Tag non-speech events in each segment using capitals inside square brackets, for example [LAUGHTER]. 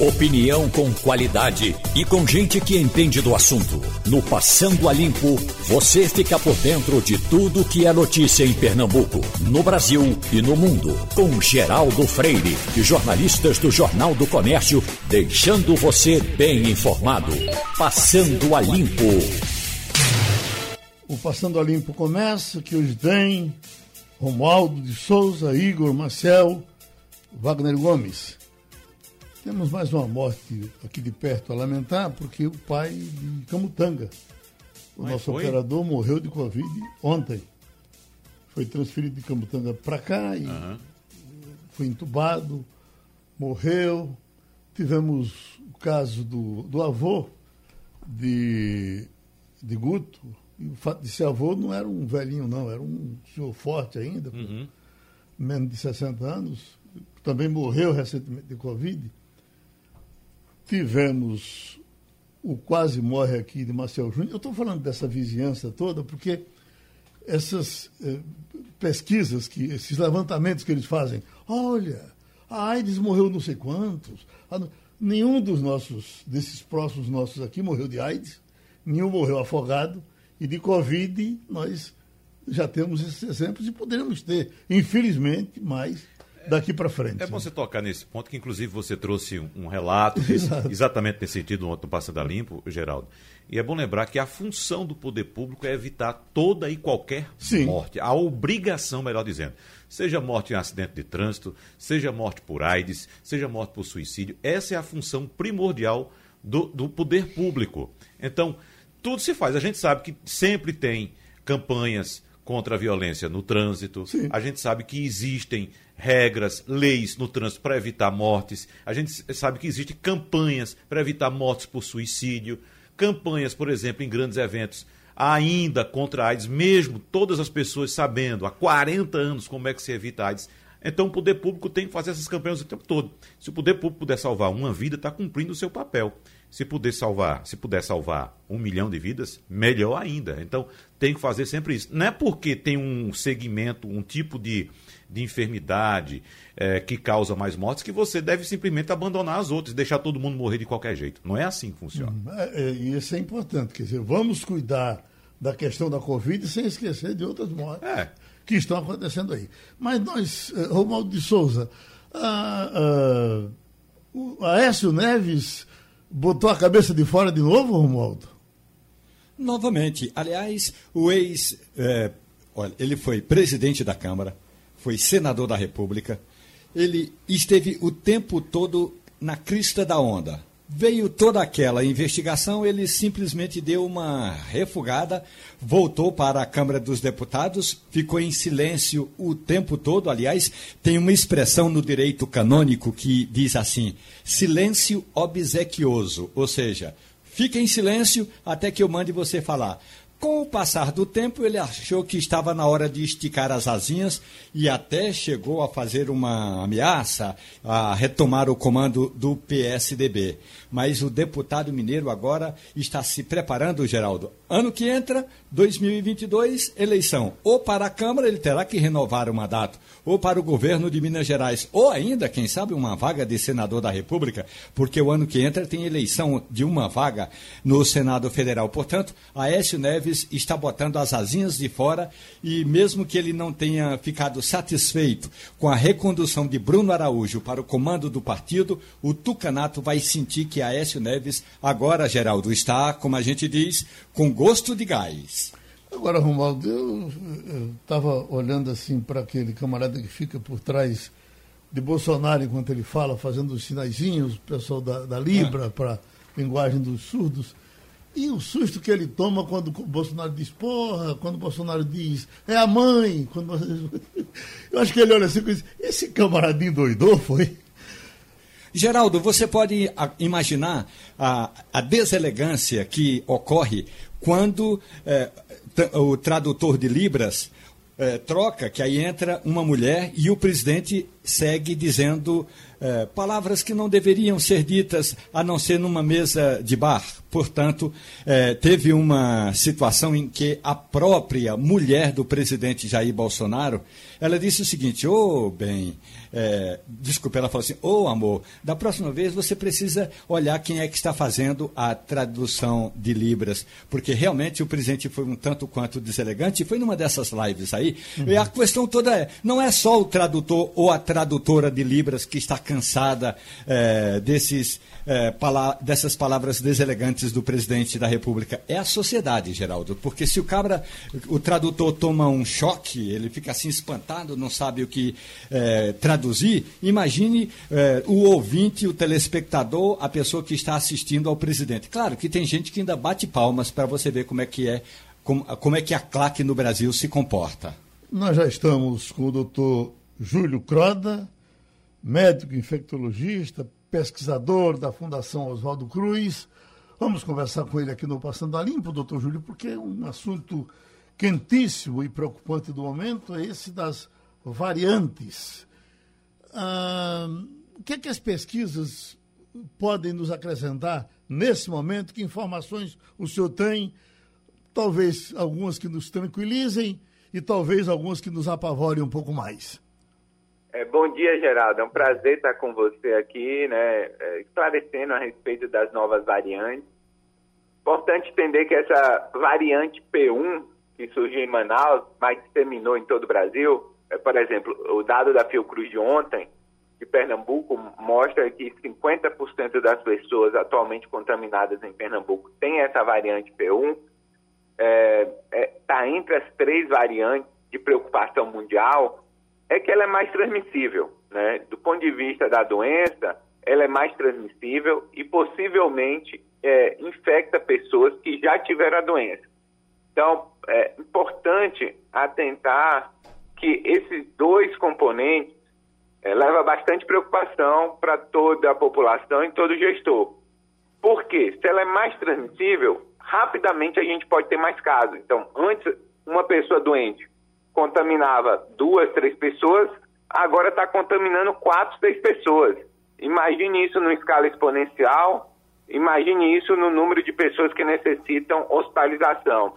Opinião com qualidade e com gente que entende do assunto. No Passando a Limpo, você fica por dentro de tudo que é notícia em Pernambuco, no Brasil e no mundo. Com Geraldo Freire e jornalistas do Jornal do Comércio, deixando você bem informado. Passando a Limpo. O Passando a Limpo começa, que hoje tem Romualdo de Souza, Igor Marcel, Wagner Gomes. Temos mais uma morte aqui de perto a lamentar, porque o pai de Camutanga, o Mas nosso foi? operador, morreu de Covid ontem. Foi transferido de Camutanga para cá e Aham. foi entubado, morreu. Tivemos o caso do, do avô de, de Guto. E o fato de ser avô não era um velhinho, não, era um senhor forte ainda, Uhum. menos de 60 anos. Também morreu recentemente de Covid. Tivemos o quase morre aqui de Marcel Júnior. Eu estou falando dessa vizinhança toda porque essas eh, pesquisas, que, esses levantamentos que eles fazem, olha, a AIDS morreu não sei quantos. Não- nenhum dos nossos, desses próximos nossos aqui morreu de AIDS, nenhum morreu afogado, e de Covid nós já temos esses exemplos e poderemos ter, infelizmente, mais daqui para frente. É bom você tocar nesse ponto, que inclusive você trouxe um, relato desse- [LAUGHS] exatamente nesse sentido ontem do Passando a Limpo, Geraldo. E é bom lembrar que a função do poder público é evitar toda e qualquer Sim. morte. A obrigação, melhor dizendo. Seja morte em acidente de trânsito, seja morte por AIDS, seja morte por suicídio. Essa é a função primordial do, do poder público. Então, tudo se faz. A gente sabe que sempre tem campanhas contra a violência no trânsito. Sim. A gente sabe que existem regras, leis no trânsito para evitar mortes. A gente sabe que existem campanhas para evitar mortes por suicídio. Campanhas, por exemplo, em grandes eventos ainda contra a AIDS, mesmo todas as pessoas sabendo há 40 anos como é que se evita a AIDS. Então o poder público tem que fazer essas campanhas o tempo todo. Se o poder público puder salvar uma vida, está cumprindo o seu papel. Se puder salvar, se puder salvar um milhão de vidas, melhor ainda. Então tem que fazer sempre isso. Não é porque tem um segmento, um tipo de, de enfermidade eh, que causa mais mortes que você deve simplesmente abandonar as outras, deixar todo mundo morrer de qualquer jeito. Não é assim que funciona. É, é, e isso é importante, quer dizer, vamos cuidar da questão da Covid sem esquecer de outras mortes É. que estão acontecendo aí. Mas nós, eh, Romualdo de Souza, a, a, o Aécio Neves botou a cabeça de fora de novo, Romualdo? Novamente. Aliás, o ex. é, olha, ele foi presidente da Câmara, foi senador da República, ele esteve o tempo todo na crista da onda. Veio toda aquela investigação, ele simplesmente deu uma refugada, voltou para a Câmara dos Deputados, ficou em silêncio o tempo todo. Aliás, tem uma expressão no direito canônico que diz assim: silêncio obsequioso, ou seja, Fique em silêncio até que eu mande você falar. Com o passar do tempo, ele achou que estava na hora de esticar as asinhas e até chegou a fazer uma ameaça a retomar o comando do PSDB. Mas o deputado mineiro agora está se preparando, Geraldo. Ano que entra, 2022, eleição. Ou para a Câmara, ele terá que renovar o mandato, ou para o governo de Minas Gerais, ou ainda, quem sabe, uma vaga de senador da República, porque o ano que entra tem eleição de uma vaga no Senado Federal. Portanto, Aécio Neves está botando as asinhas de fora e, mesmo que ele não tenha ficado satisfeito com a recondução de Bruno Araújo para o comando do partido, o Tucanato vai sentir que Aécio Neves, agora, Geraldo, está, como a gente diz, com gosto de gás. Agora, Romualdo, eu estava olhando assim para aquele camarada que fica por trás de Bolsonaro enquanto ele fala, fazendo os sinaizinhos, o pessoal da, da Libra, para linguagem dos surdos. E o susto que ele toma quando o Bolsonaro diz porra, quando o Bolsonaro diz é a mãe. Quando... [LAUGHS] Eu acho que ele olha assim e diz, esse camaradinho doidou, foi? Geraldo, você pode imaginar a, a, deselegância que ocorre quando eh, o tradutor de Libras eh, troca, que aí entra uma mulher e o presidente segue dizendo é, palavras que não deveriam ser ditas a não ser numa mesa de bar. Portanto, é, teve uma situação em que a própria mulher do presidente Jair Bolsonaro, ela disse o seguinte, ô oh, bem, é, desculpa, ela falou assim, ô oh, amor, da próxima vez você precisa olhar quem é que está fazendo a tradução de Libras, porque realmente o presidente foi um tanto quanto deselegante, foi numa dessas lives aí, uhum. e a questão toda é, não é só o tradutor ou a tradutora de Libras que está cansada é, desses, é, pala dessas palavras deselegantes do presidente da República. É a sociedade, Geraldo. Porque se o cabra, o tradutor toma um choque, ele fica assim espantado, não sabe o que é, traduzir, imagine é, o ouvinte, o telespectador, a pessoa que está assistindo ao presidente. Claro que tem gente que ainda bate palmas para você ver como é que é, como, como é que a claque no Brasil se comporta. Nós já estamos com o doutor Júlio Croda, médico infectologista, pesquisador da Fundação Oswaldo Cruz. Vamos conversar com ele aqui no Passando a Limpo, doutor Júlio, porque é um assunto quentíssimo e preocupante do momento é esse das variantes. Ah, o que é que as pesquisas podem nos acrescentar nesse momento? Que informações o senhor tem? Talvez algumas que nos tranquilizem e talvez algumas que nos apavorem um pouco mais. É, bom dia, Geraldo. É um prazer estar com você aqui, né, é, esclarecendo a respeito das novas variantes. Importante entender que essa variante P1, que surgiu em Manaus, mas terminou em todo o Brasil, é, por exemplo, o dado da Fiocruz de ontem, de Pernambuco, mostra que 50% das pessoas atualmente contaminadas em Pernambuco têm essa variante P1. Está é, é, tá entre as três variantes de preocupação mundial é que ela é mais transmissível. Né? Do ponto de vista da doença, ela é mais transmissível e possivelmente é, infecta pessoas que já tiveram a doença. Então, é importante atentar que esses dois componentes é, bastante preocupação para toda a população e todo gestor. Por quê? Se ela é mais transmissível, rapidamente a gente pode ter mais casos. Então, antes, uma pessoa doente contaminava duas, três pessoas, agora está contaminando quatro, seis pessoas. Imagine isso numa escala exponencial, imagine isso no número de pessoas que necessitam hospitalização.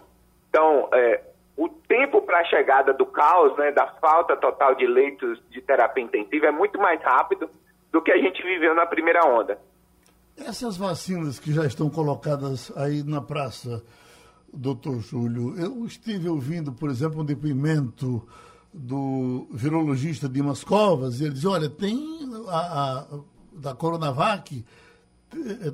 Então, é, o tempo para a chegada do caos, né, da falta total de leitos de terapia intensiva, é muito mais rápido do que a gente viveu na primeira onda. Essas vacinas que já estão colocadas aí na praça, doutor Júlio, eu estive ouvindo, por exemplo, um depoimento do virologista Dimas Covas, e ele diz, olha, tem a, a, da Coronavac,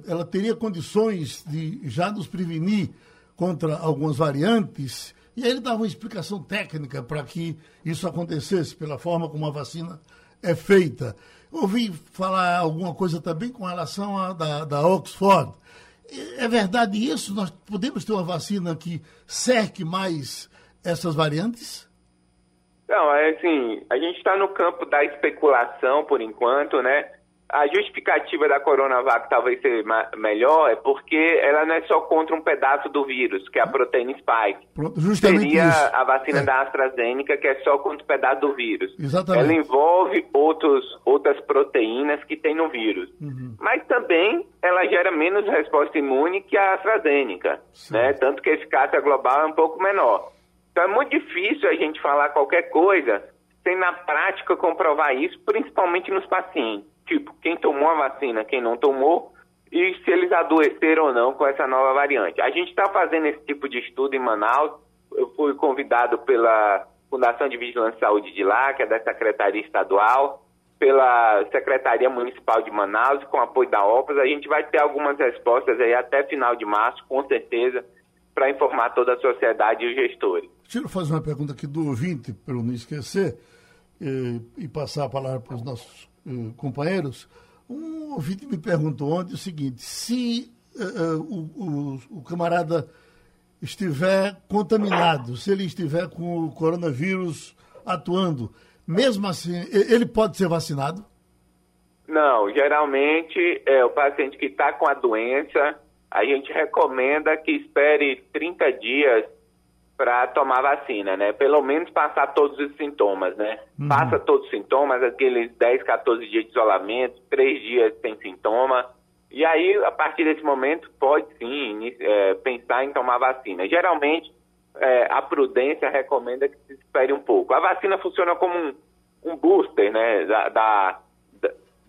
ela teria condições de já nos prevenir contra algumas variantes, e aí ele dava uma explicação técnica para que isso acontecesse, pela forma como a vacina é feita. Ouvi falar alguma coisa também com relação à da, da Oxford, é verdade isso? Nós podemos ter uma vacina que cerque mais essas variantes? Não, é assim, a gente está no campo da especulação por enquanto, né? A justificativa da Coronavac talvez seja melhor é porque ela não é só contra um pedaço do vírus, que é a proteína spike. Justamente Seria isso. a vacina é. da AstraZeneca, que é só contra um pedaço do vírus. Exatamente. Ela envolve outros, outras proteínas que tem no vírus. Uhum. Mas também ela gera menos resposta imune que a AstraZeneca, né? Tanto que a eficácia global é um pouco menor. Então é muito difícil a gente falar qualquer coisa sem na prática comprovar isso, principalmente nos pacientes tipo, quem tomou a vacina, quem não tomou, e se eles adoeceram ou não com essa nova variante. A gente está fazendo esse tipo de estudo em Manaus. Eu fui convidado pela Fundação de Vigilância e Saúde de lá, que é da Secretaria Estadual, pela Secretaria Municipal de Manaus, com apoio da OPAS. A gente vai ter algumas respostas aí até final de março, com certeza, para informar toda a sociedade e os gestores. Eu fazer uma pergunta aqui do ouvinte, para eu não esquecer, e, eh, e passar a palavra para os nossos companheiros, um ouvinte me perguntou ontem o seguinte: se uh, o, o, o, camarada estiver contaminado, se ele estiver com o coronavírus atuando, mesmo assim, ele pode ser vacinado? Não, geralmente é o paciente que está com a doença, a gente recomenda que espere 30 dias para tomar vacina, né? Pelo menos passar todos os sintomas, né? Uhum. Passa todos os sintomas, aqueles 10, 14 dias de isolamento, 3 dias sem sintoma. E aí, a partir desse momento, pode sim é, pensar em tomar vacina. Geralmente, é, a prudência recomenda que se espere um pouco. A vacina funciona como um, um booster, né? Da, da,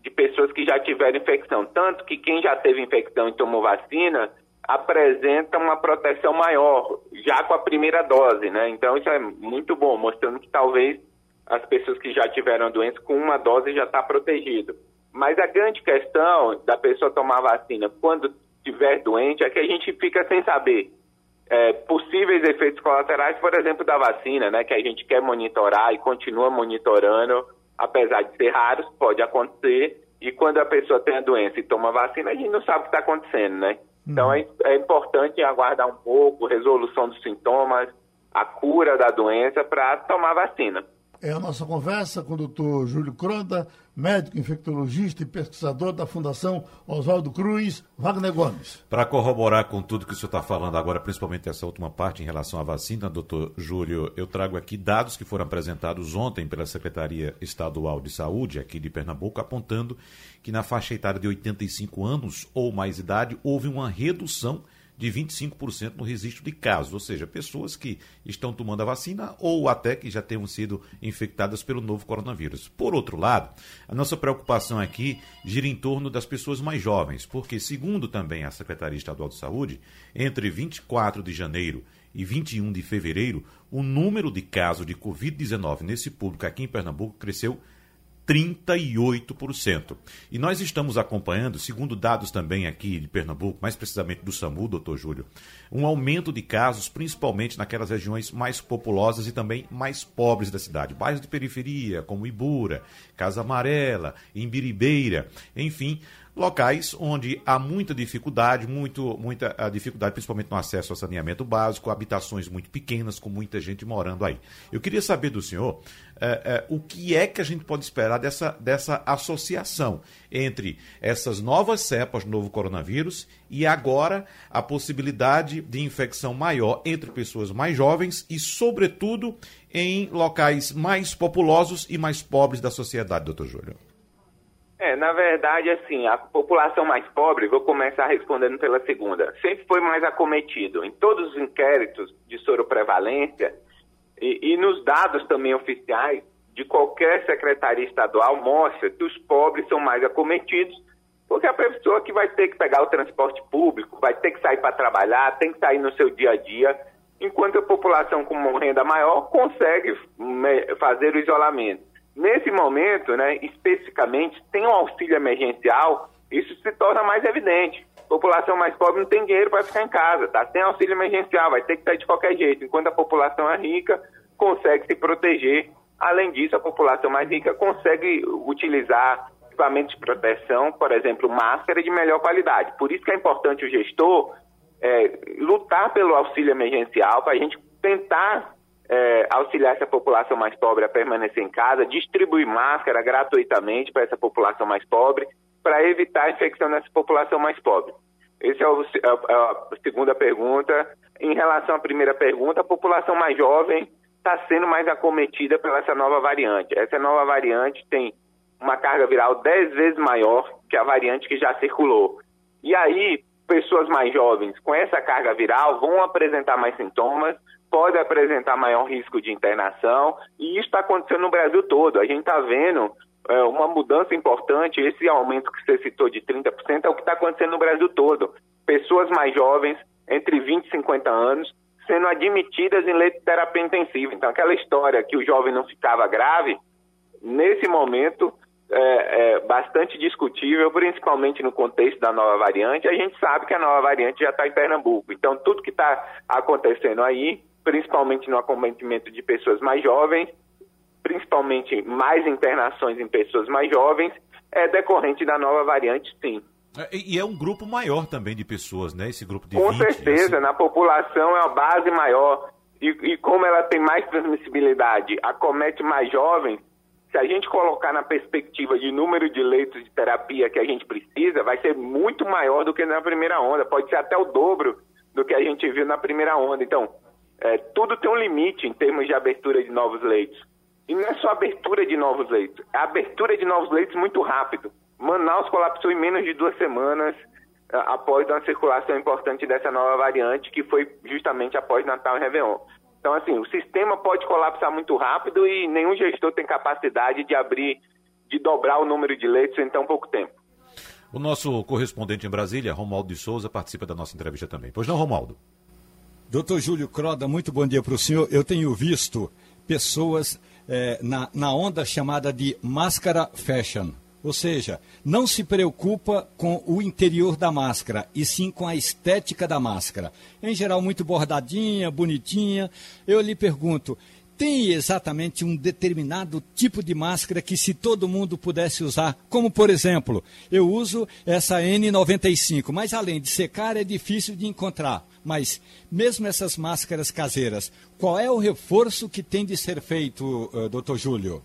de pessoas que já tiveram infecção. Tanto que quem já teve infecção e tomou vacina apresenta uma proteção maior, já com a primeira dose, né? Então isso é muito bom, mostrando que talvez as pessoas que já tiveram a doença com uma dose já está protegido. Mas a grande questão da pessoa tomar vacina quando estiver doente é que a gente fica sem saber é, possíveis efeitos colaterais, por exemplo, da vacina, né? Que a gente quer monitorar e continua monitorando, apesar de ser raros, pode acontecer. E quando a pessoa tem a doença e toma vacina, a gente não sabe o que está acontecendo, né? Então uhum. é, é importante aguardar um pouco, resolução dos sintomas, a cura da doença para tomar vacina. É a nossa conversa com o doutor Júlio Cronda, médico infectologista e pesquisador da Fundação Oswaldo Cruz, Wagner Gomes. Para corroborar com tudo que o senhor está falando agora, principalmente essa última parte em relação à vacina, doutor Júlio, eu trago aqui dados que foram apresentados ontem pela Secretaria Estadual de Saúde aqui de Pernambuco, apontando que na faixa etária de 85 anos ou mais idade houve uma redução de 25% no registro de casos, ou seja, pessoas que estão tomando a vacina ou até que já tenham sido infectadas pelo novo coronavírus. Por outro lado, a nossa preocupação aqui gira em torno das pessoas mais jovens, porque, segundo também a Secretaria Estadual de Saúde, entre 24 de janeiro e 21 de fevereiro, o número de casos de Covid-19 nesse público aqui em Pernambuco cresceu 38%. E nós estamos acompanhando, segundo dados também aqui de Pernambuco, mais precisamente do SAMU, doutor Júlio, um aumento de casos, principalmente naquelas regiões mais populosas e também mais pobres da cidade. Bairros de periferia, como Ibura, Casa Amarela, Imbiribeira, enfim, locais onde há muita dificuldade, muito, muita dificuldade, principalmente no acesso ao saneamento básico, habitações muito pequenas, com muita gente morando aí. Eu queria saber do senhor é, é, o que é que a gente pode esperar dessa, dessa associação entre essas novas cepas do novo coronavírus e agora a possibilidade de infecção maior entre pessoas mais jovens e, sobretudo, em locais mais populosos e mais pobres da sociedade, doutor Júlio. É, na verdade, assim, a população mais pobre, vou começar respondendo pela segunda, sempre foi mais acometido. Em todos os inquéritos de soroprevalência e, e nos dados também oficiais de qualquer secretaria estadual, mostra que os pobres são mais acometidos, porque a pessoa que vai ter que pegar o transporte público, vai ter que sair para trabalhar, tem que sair no seu dia a dia, enquanto a população com renda maior consegue fazer o isolamento. Nesse momento, né, especificamente, tem um auxílio emergencial, isso se torna mais evidente. A população mais pobre não tem dinheiro para ficar em casa, tá? Tem auxílio emergencial, vai ter que sair de qualquer jeito, enquanto a população é rica consegue se proteger. Além disso, a população mais rica consegue utilizar equipamentos de proteção, por exemplo, máscara de melhor qualidade. Por isso que é importante o gestor é, lutar pelo auxílio emergencial para a gente tentar é, auxiliar essa população mais pobre a permanecer em casa, distribuir máscara gratuitamente para essa população mais pobre, para evitar a infecção nessa população mais pobre. Essa é, é, é, a segunda pergunta. Em relação à primeira pergunta, a população mais jovem está sendo mais acometida pela essa nova variante. Essa nova variante tem uma carga viral 10 vezes maior que a variante que já circulou. E aí, pessoas mais jovens com essa carga viral vão apresentar mais sintomas, pode apresentar maior risco de internação, e isso está acontecendo no Brasil todo. A gente está vendo é, uma mudança importante, esse aumento que você citou de 30% é o que está acontecendo no Brasil todo. Pessoas mais jovens, entre 20 e 50 anos, sendo admitidas em leite de terapia intensiva. Então, aquela história que o jovem não ficava grave, nesse momento é, é, bastante discutível, principalmente no contexto da nova variante. A gente sabe que a nova variante já está em Pernambuco. Então, tudo que está acontecendo aí principalmente no acometimento de pessoas mais jovens, principalmente mais internações em pessoas mais jovens, é decorrente da nova variante, sim. É, e é um grupo maior também de pessoas, né? Esse grupo de Com 20, certeza, assim. na população é uma base maior. E, e como ela tem mais transmissibilidade, acomete mais jovens, se a gente colocar na perspectiva de número de leitos de terapia que a gente precisa, vai ser muito maior do que na primeira onda, pode ser até o dobro do que a gente viu na primeira onda. Então, é, tudo tem um limite em termos de abertura de novos leitos. E não é só abertura de novos leitos, é abertura de novos leitos muito rápido. Manaus colapsou em menos de duas semanas é, após uma circulação importante dessa nova variante, que foi justamente após Natal e Réveillon. Então, assim, o sistema pode colapsar muito rápido e nenhum gestor tem capacidade de abrir, de dobrar o número de leitos em tão pouco tempo. O nosso correspondente em Brasília, Romualdo de Souza, participa da nossa entrevista também. Pois não, Romualdo? Doutor Júlio Croda, muito bom dia para o senhor. Eu tenho visto pessoas é, na, na onda chamada de máscara fashion. Ou seja, não se preocupa com o interior da máscara, e sim com a estética da máscara. Em geral, muito bordadinha, bonitinha. Eu lhe pergunto, tem exatamente um determinado tipo de máscara que se todo mundo pudesse usar, como por exemplo, eu uso essa N95, mas além de secar é difícil de encontrar. Mas mesmo essas máscaras caseiras, qual é o reforço que tem de ser feito, uh, doutor Júlio?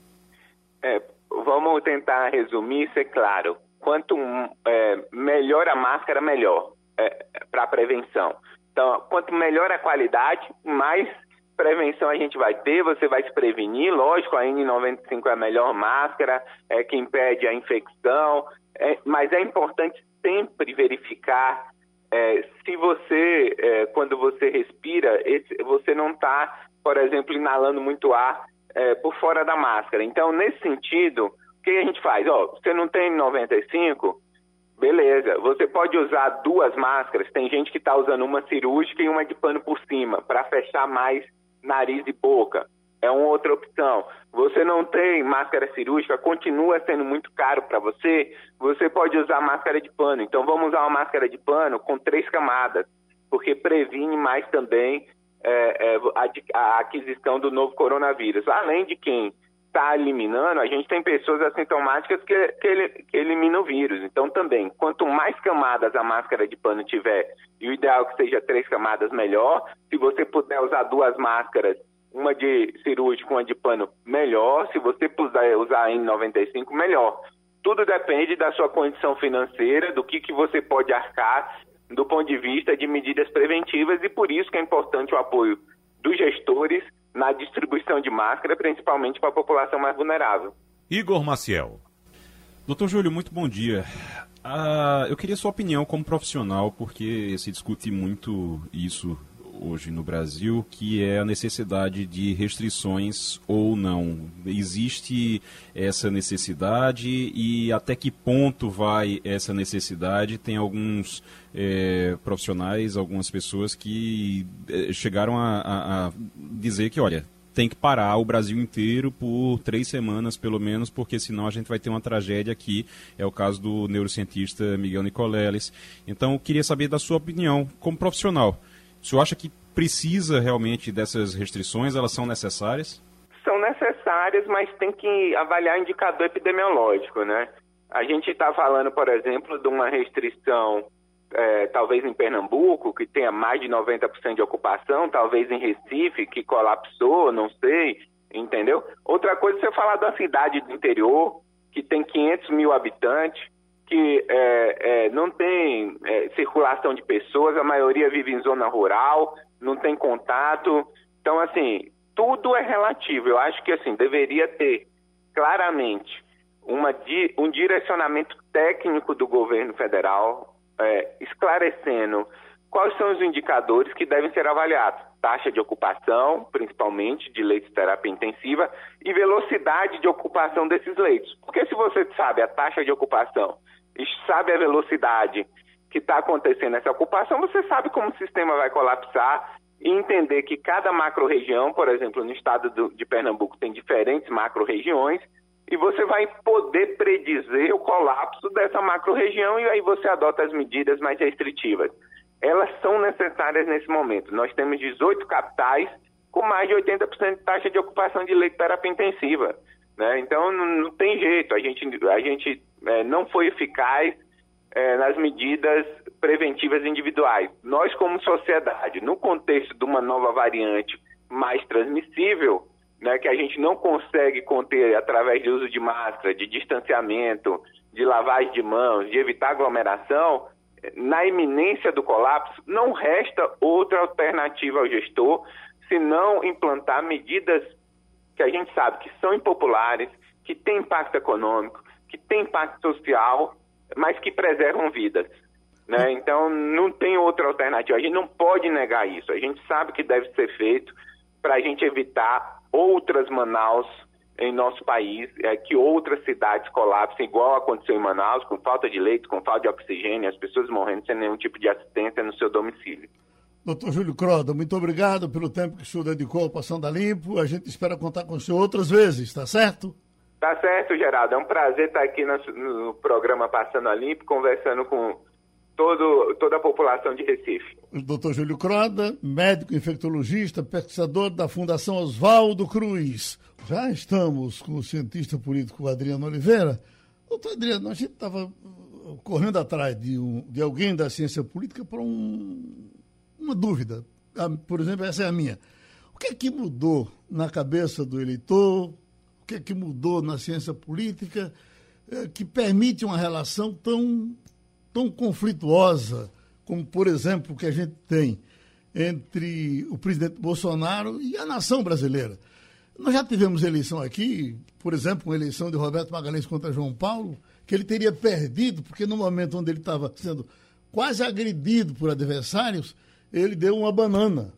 É, vamos tentar resumir, ser claro. Quanto é, melhor a máscara, melhor é, para a prevenção. Então, quanto melhor a qualidade, mais prevenção a gente vai ter, você vai se prevenir, lógico, a N95 é a melhor máscara, é que impede a infecção, é, mas é importante sempre verificar é, se você, é, quando você respira, esse, você não está, por exemplo, inalando muito ar é, por fora da máscara. Então, nesse sentido, o que a gente faz? Ó, você não tem 95, beleza, você pode usar duas máscaras, tem gente que está usando uma cirúrgica e uma de pano por cima, para fechar mais nariz e boca. É uma outra opção. Você não tem máscara cirúrgica, continua sendo muito caro para você, você pode usar máscara de pano. Então vamos usar uma máscara de pano com três camadas, porque previne mais também é, é, a, a aquisição do novo coronavírus. Além de quem está eliminando, a gente tem pessoas assintomáticas que, que, que eliminam o vírus. Então, também, quanto mais camadas a máscara de pano tiver, e o ideal é que seja três camadas, melhor. Se você puder usar duas máscaras, uma de cirúrgico, uma de pano, melhor. Se você puder usar a N95, melhor. Tudo depende da sua condição financeira, do que, que você pode arcar do ponto de vista de medidas preventivas e por isso que é importante o apoio dos gestores na distribuição de máscara, principalmente para a população mais vulnerável. Igor Maciel. Doutor Júlio, muito bom dia. Ah, eu queria sua opinião como profissional, porque se discute muito isso hoje no Brasil, que é a necessidade de restrições ou não. Existe essa necessidade e até que ponto vai essa necessidade? Tem alguns é, profissionais, algumas pessoas que é, chegaram a, a, a dizer que, olha, tem que parar o Brasil inteiro por três semanas, pelo menos, porque senão a gente vai ter uma tragédia aqui. É o caso do neurocientista Miguel Nicoleles. Então, eu queria saber da sua opinião, como profissional. O senhor acha que precisa realmente dessas restrições? Elas são necessárias? São necessárias, mas tem que avaliar indicador epidemiológico, né? A gente está falando, por exemplo, de uma restrição, é, talvez em Pernambuco, que tenha mais de 90% de ocupação, talvez em Recife, que colapsou, não sei, entendeu? Outra coisa você falar da cidade do interior, que tem 500 mil habitantes, que é, é, não tem é, circulação de pessoas, a maioria vive em zona rural, não tem contato. Então, assim, tudo é relativo. Eu acho que, assim, deveria ter claramente uma, um direcionamento técnico do governo federal, é, esclarecendo quais são os indicadores que devem ser avaliados. Taxa de ocupação, principalmente de leitos de terapia intensiva, e velocidade de ocupação desses leitos. Porque se você sabe a taxa de ocupação sabe a velocidade que está acontecendo essa ocupação, você sabe como o sistema vai colapsar e entender que cada macro-região, por exemplo, no estado do, de Pernambuco tem diferentes macro-regiões, e você vai poder predizer o colapso dessa macro-região e aí você adota as medidas mais restritivas. Elas são necessárias nesse momento. Nós temos 18 capitais com mais de 80% de taxa de ocupação de leite de terapia intensiva. Né? Então, não, tem jeito. A gente, a gente é, não foi eficaz é, nas medidas preventivas individuais. Nós, como sociedade, no contexto de uma nova variante mais transmissível, né, que a gente não consegue conter através do uso de máscara, de distanciamento, de lavagem de mãos, de evitar aglomeração, na iminência do colapso, não resta outra alternativa ao gestor se não implantar medidas que a gente sabe que são impopulares, que têm impacto econômico, que têm impacto social, mas que preservam vidas. Né? Então, não tem outra alternativa. A gente não pode negar isso. A gente sabe que deve ser feito para a gente evitar outras Manaus em nosso país, é, que outras cidades colapsem, igual aconteceu em Manaus, com falta de leite, com falta de oxigênio, as pessoas morrendo sem nenhum tipo de assistência no seu domicílio. Doutor Júlio Croda, muito obrigado pelo tempo que o senhor dedicou ao Passando a Limpo. A gente espera contar com o senhor outras vezes, tá certo? Tá certo, Geraldo. É um prazer estar aqui no, no programa Passando a Limpo, conversando com todo, toda a população de Recife. O doutor Júlio Croda, médico infectologista, pesquisador da Fundação Oswaldo Cruz. Já estamos com o cientista político Adriano Oliveira. Doutor Adriano, a gente estava correndo atrás de, um, de alguém da ciência política para um, uma dúvida. Por exemplo, essa é a minha. O que é que mudou na cabeça do eleitor? O que é que mudou na ciência política é, que permite uma relação tão, tão conflituosa como, por exemplo, o que a gente tem entre o presidente Bolsonaro e a nação brasileira? Nós já tivemos eleição aqui, por exemplo, uma eleição de Roberto Magalhães contra João Paulo, que ele teria perdido, porque no momento onde ele estava sendo quase agredido por adversários, ele deu uma banana,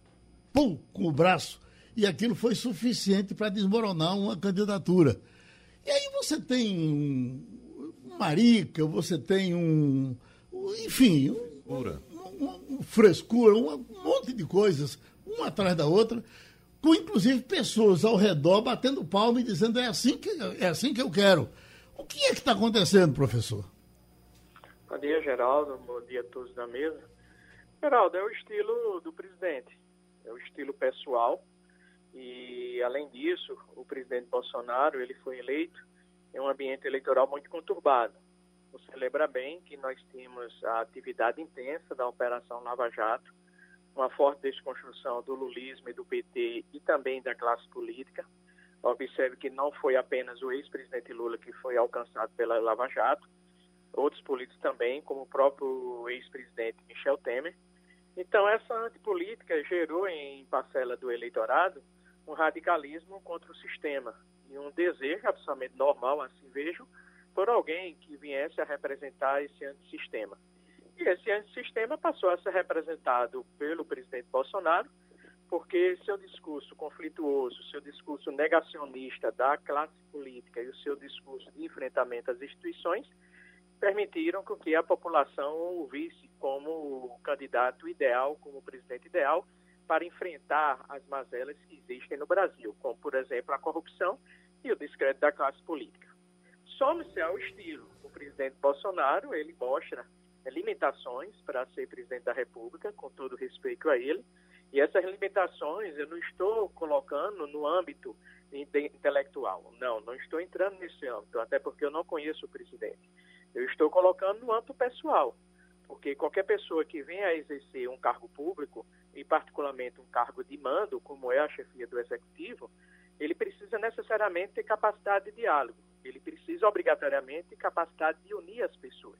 pum, com o braço. E aquilo foi suficiente para desmoronar uma candidatura. E aí você tem um, marica, você tem um. Enfim, um, um, um frescura, um monte de coisas, uma atrás da outra, com inclusive pessoas ao redor batendo palma e dizendo é assim que, é assim que eu quero. O que é que está acontecendo, professor? Bom dia, Geraldo. Bom dia a todos da mesa. Geraldo, é o estilo do presidente, é o estilo pessoal. E, além disso, o presidente Bolsonaro ele foi eleito em um ambiente eleitoral muito conturbado. Você lembra bem que nós tínhamos a atividade intensa da Operação Lava Jato, uma forte desconstrução do lulismo e do PT e também da classe política. Observe que não foi apenas o ex-presidente Lula que foi alcançado pela Lava Jato, outros políticos também, como o próprio ex-presidente Michel Temer. Então, essa antipolítica gerou em parcela do eleitorado um radicalismo contra o sistema e um desejo absolutamente normal, assim vejo, por alguém que viesse a representar esse antissistema. E esse antissistema passou a ser representado pelo presidente Bolsonaro, porque seu discurso conflituoso, seu discurso negacionista da classe política e o seu discurso de enfrentamento às instituições permitiram que a população o visse como candidato ideal, como presidente ideal, para enfrentar as mazelas que existem no Brasil, como, por exemplo, a corrupção e o descrédito da classe política. Some-se ao estilo. O presidente Bolsonaro, ele mostra limitações para ser presidente da República, com todo respeito a ele, e essas limitações eu não estou colocando no âmbito intelectual. Não, não estou entrando nesse âmbito, até porque eu não conheço o presidente. Eu estou colocando no âmbito pessoal, porque qualquer pessoa que venha a exercer um cargo público, e particularmente um cargo de mando, como é a chefia do executivo, ele precisa necessariamente ter capacidade de diálogo, ele precisa obrigatoriamente ter capacidade de unir as pessoas.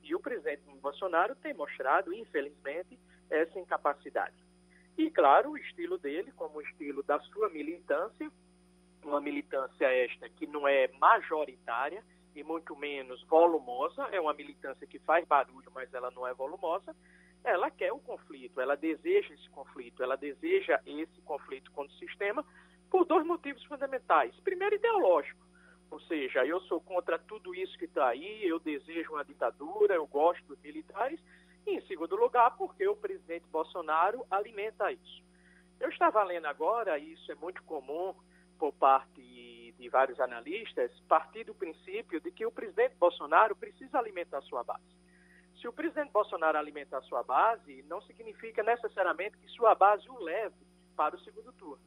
E o presidente Bolsonaro tem mostrado, infelizmente, essa incapacidade. E, claro, o estilo dele, como o estilo da sua militância, uma militância esta que não é majoritária, e muito menos volumosa, é uma militância que faz barulho, mas ela não é volumosa, ela quer o conflito, ela deseja esse conflito, ela deseja esse conflito com o sistema por dois motivos fundamentais. Primeiro, ideológico, ou seja, eu sou contra tudo isso que está aí, eu desejo uma ditadura, eu gosto dos militares, e em segundo lugar, porque o presidente Bolsonaro alimenta isso. Eu estava lendo agora, e isso é muito comum por parte de vários analistas, partir do princípio de que o presidente Bolsonaro precisa alimentar sua base. Se o presidente Bolsonaro alimentar sua base, não significa necessariamente que sua base o leve para o segundo turno.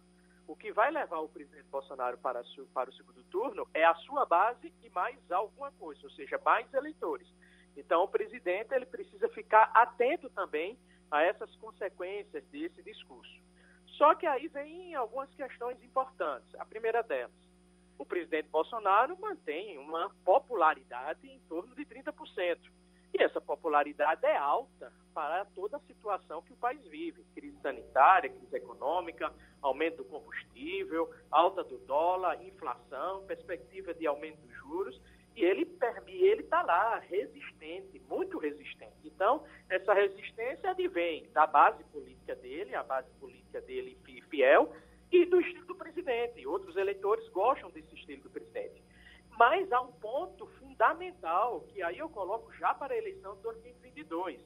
O que vai levar o presidente Bolsonaro para, para o segundo turno é a sua base e mais alguma coisa, ou seja, mais eleitores. Então, o presidente ele precisa ficar atento também a essas consequências desse discurso. Só que aí vem algumas questões importantes. A primeira delas, o presidente Bolsonaro mantém uma popularidade em torno de 30%. E essa popularidade é alta para toda a situação que o país vive: crise sanitária, crise econômica, aumento do combustível, alta do dólar, inflação, perspectiva de aumento dos juros. E ele ele está lá, resistente, muito resistente. Então, essa resistência advém da base política dele, a base política dele fiel, e do estilo do presidente. Outros eleitores gostam desse estilo do presidente. Mas há um ponto fundamental, que aí eu coloco já para a eleição de 2022.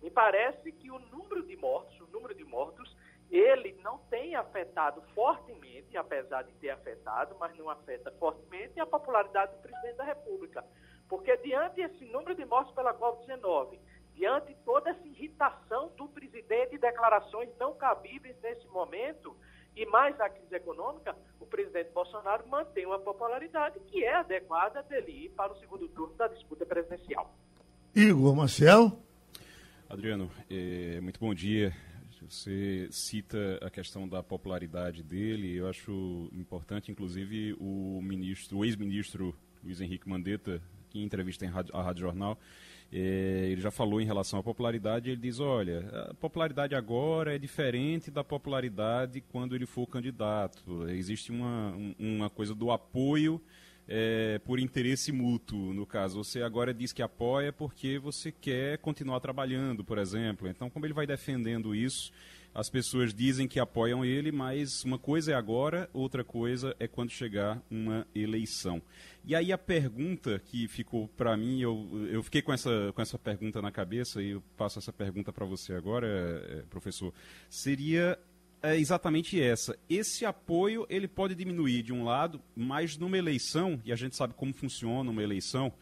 Me parece que o número de mortos, o número de mortos, ele não tem afetado fortemente, apesar de ter afetado, mas não afeta fortemente a popularidade do presidente da República. Porque diante desse número de mortes pela Covid-19, diante toda essa irritação do presidente e declarações não cabíveis nesse momento, e mais a crise econômica, o presidente Bolsonaro mantém uma popularidade que é adequada dele ir para o segundo turno da disputa presidencial. Igor Marcel. Adriano, é, muito bom dia. Você cita a questão da popularidade dele. Eu acho importante, inclusive, o ministro, o ex-ministro Luiz Henrique Mandetta, que em entrevista à Rádio Jornal, ele já falou em relação à popularidade, ele diz, olha, a popularidade agora é diferente da popularidade quando ele for candidato. Existe uma, uma coisa do apoio é, por interesse mútuo, no caso. Você agora diz que apoia porque você quer continuar trabalhando, por exemplo. Então, como ele vai defendendo isso, as pessoas dizem que apoiam ele, mas uma coisa é agora, outra coisa é quando chegar uma eleição. E aí a pergunta que ficou para mim, eu, eu fiquei com essa, com essa pergunta na cabeça e eu passo essa pergunta para você agora, é, professor, seria é exatamente essa. Esse apoio ele pode diminuir de um lado, mas numa eleição, e a gente sabe como funciona uma eleição,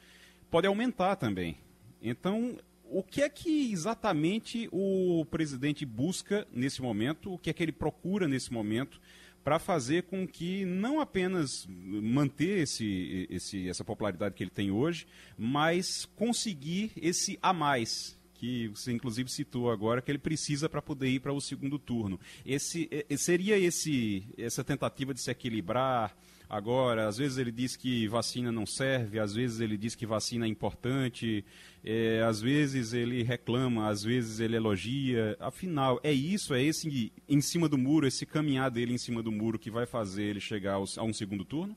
pode aumentar também. Então, o que é que exatamente o presidente busca nesse momento, o que é que ele procura nesse momento para fazer com que não apenas manter esse, esse, essa popularidade que ele tem hoje, mas conseguir esse a mais que você inclusive citou agora que ele precisa para poder ir para o segundo turno. Esse seria esse essa tentativa de se equilibrar Agora, às vezes ele diz que vacina não serve, às vezes ele diz que vacina é importante, é, às vezes ele reclama, às vezes ele elogia. Afinal, é isso, é esse em cima do muro, esse caminhar dele em cima do muro que vai fazer ele chegar a um segundo turno?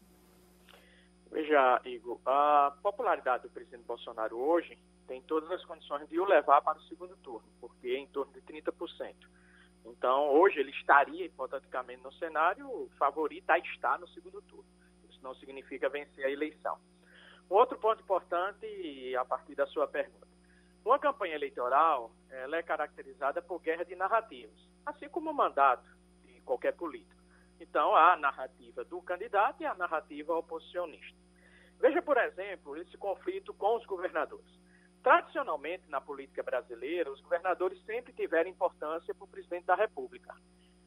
Veja, Igor, a popularidade do presidente Bolsonaro hoje tem todas as condições de o levar para o segundo turno, porque é em torno de 30%. Então, hoje ele estaria, hipoteticamente, no cenário favorito a estar no segundo turno. Isso não significa vencer a eleição. Outro ponto importante, a partir da sua pergunta. Uma campanha eleitoral ela é caracterizada por guerra de narrativas, assim como o mandato de qualquer político. Então, há a narrativa do candidato e a narrativa oposicionista. Veja, por exemplo, esse conflito com os governadores. Tradicionalmente, na política brasileira, os governadores sempre tiveram importância para o presidente da República.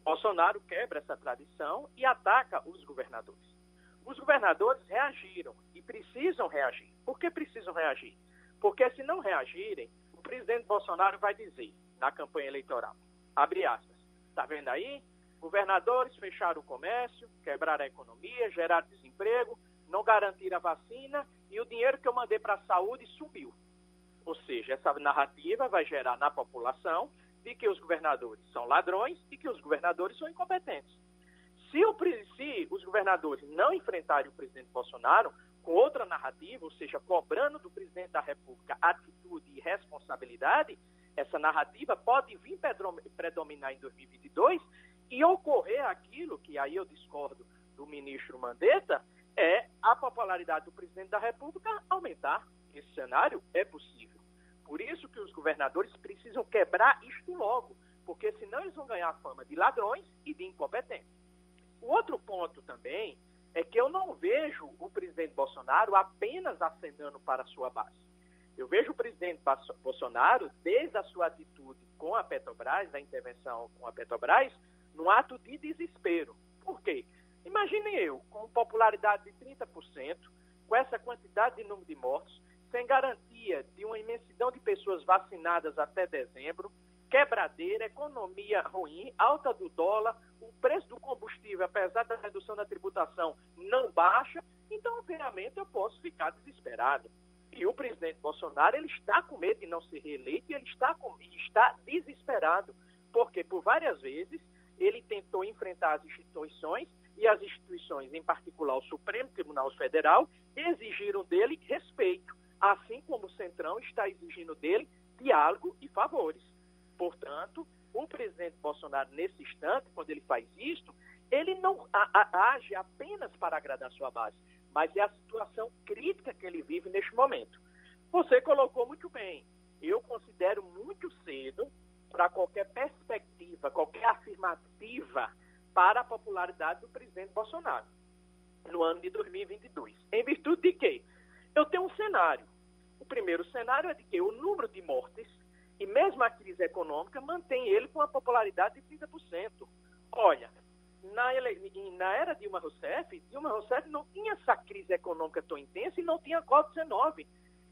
Bolsonaro quebra essa tradição e ataca os governadores. Os governadores reagiram e precisam reagir. Por que precisam reagir? Porque se não reagirem, o presidente Bolsonaro vai dizer na campanha eleitoral, abre aspas, está vendo aí? Governadores fecharam o comércio, quebraram a economia, geraram desemprego, não garantiram a vacina e o dinheiro que eu mandei para a saúde subiu. Ou seja, essa narrativa vai gerar na população de que os governadores são ladrões e que os governadores são incompetentes. Se, o, se os governadores não enfrentarem o presidente Bolsonaro com outra narrativa, ou seja, cobrando do presidente da República atitude e responsabilidade, essa narrativa pode vir predominar em 2022 e ocorrer aquilo que aí eu discordo do ministro Mandetta, é a popularidade do presidente da República aumentar. Esse cenário é possível. Por isso que os governadores precisam quebrar isto logo, porque senão eles vão ganhar a fama de ladrões e de incompetentes. O outro ponto também é que eu não vejo o presidente Bolsonaro apenas acenando para a sua base. Eu vejo o presidente Bolsonaro, desde a sua atitude com a Petrobras, da intervenção com a Petrobras, no ato de desespero. Por quê? Imaginem eu, com popularidade de 30%, com essa quantidade de número de mortos, sem garantia de uma imensidão de pessoas vacinadas até dezembro, quebradeira, economia ruim, alta do dólar, o preço do combustível, apesar da redução da tributação, não baixa, então, obviamente, eu posso ficar desesperado. E o presidente Bolsonaro ele está com medo de não ser reeleito e ele está, com, está desesperado, porque por várias vezes ele tentou enfrentar as instituições e as instituições, em particular o Supremo Tribunal Federal, exigiram dele respeito, assim como o Centrão está exigindo dele diálogo e favores. Portanto, o presidente Bolsonaro, nesse instante, quando ele faz isto, ele não age apenas para agradar sua base, mas é a situação crítica que ele vive neste momento. Você colocou muito bem. Eu considero muito cedo para qualquer perspectiva, qualquer afirmativa para a popularidade do presidente Bolsonaro no ano de 2022. Em virtude de quê? Eu tenho um cenário. O primeiro cenário é de que o número de mortes e mesmo a crise econômica mantém ele com uma popularidade de 30%. Olha, na, na era Dilma Rousseff, Dilma Rousseff não tinha essa crise econômica tão intensa e não tinha Covid-19.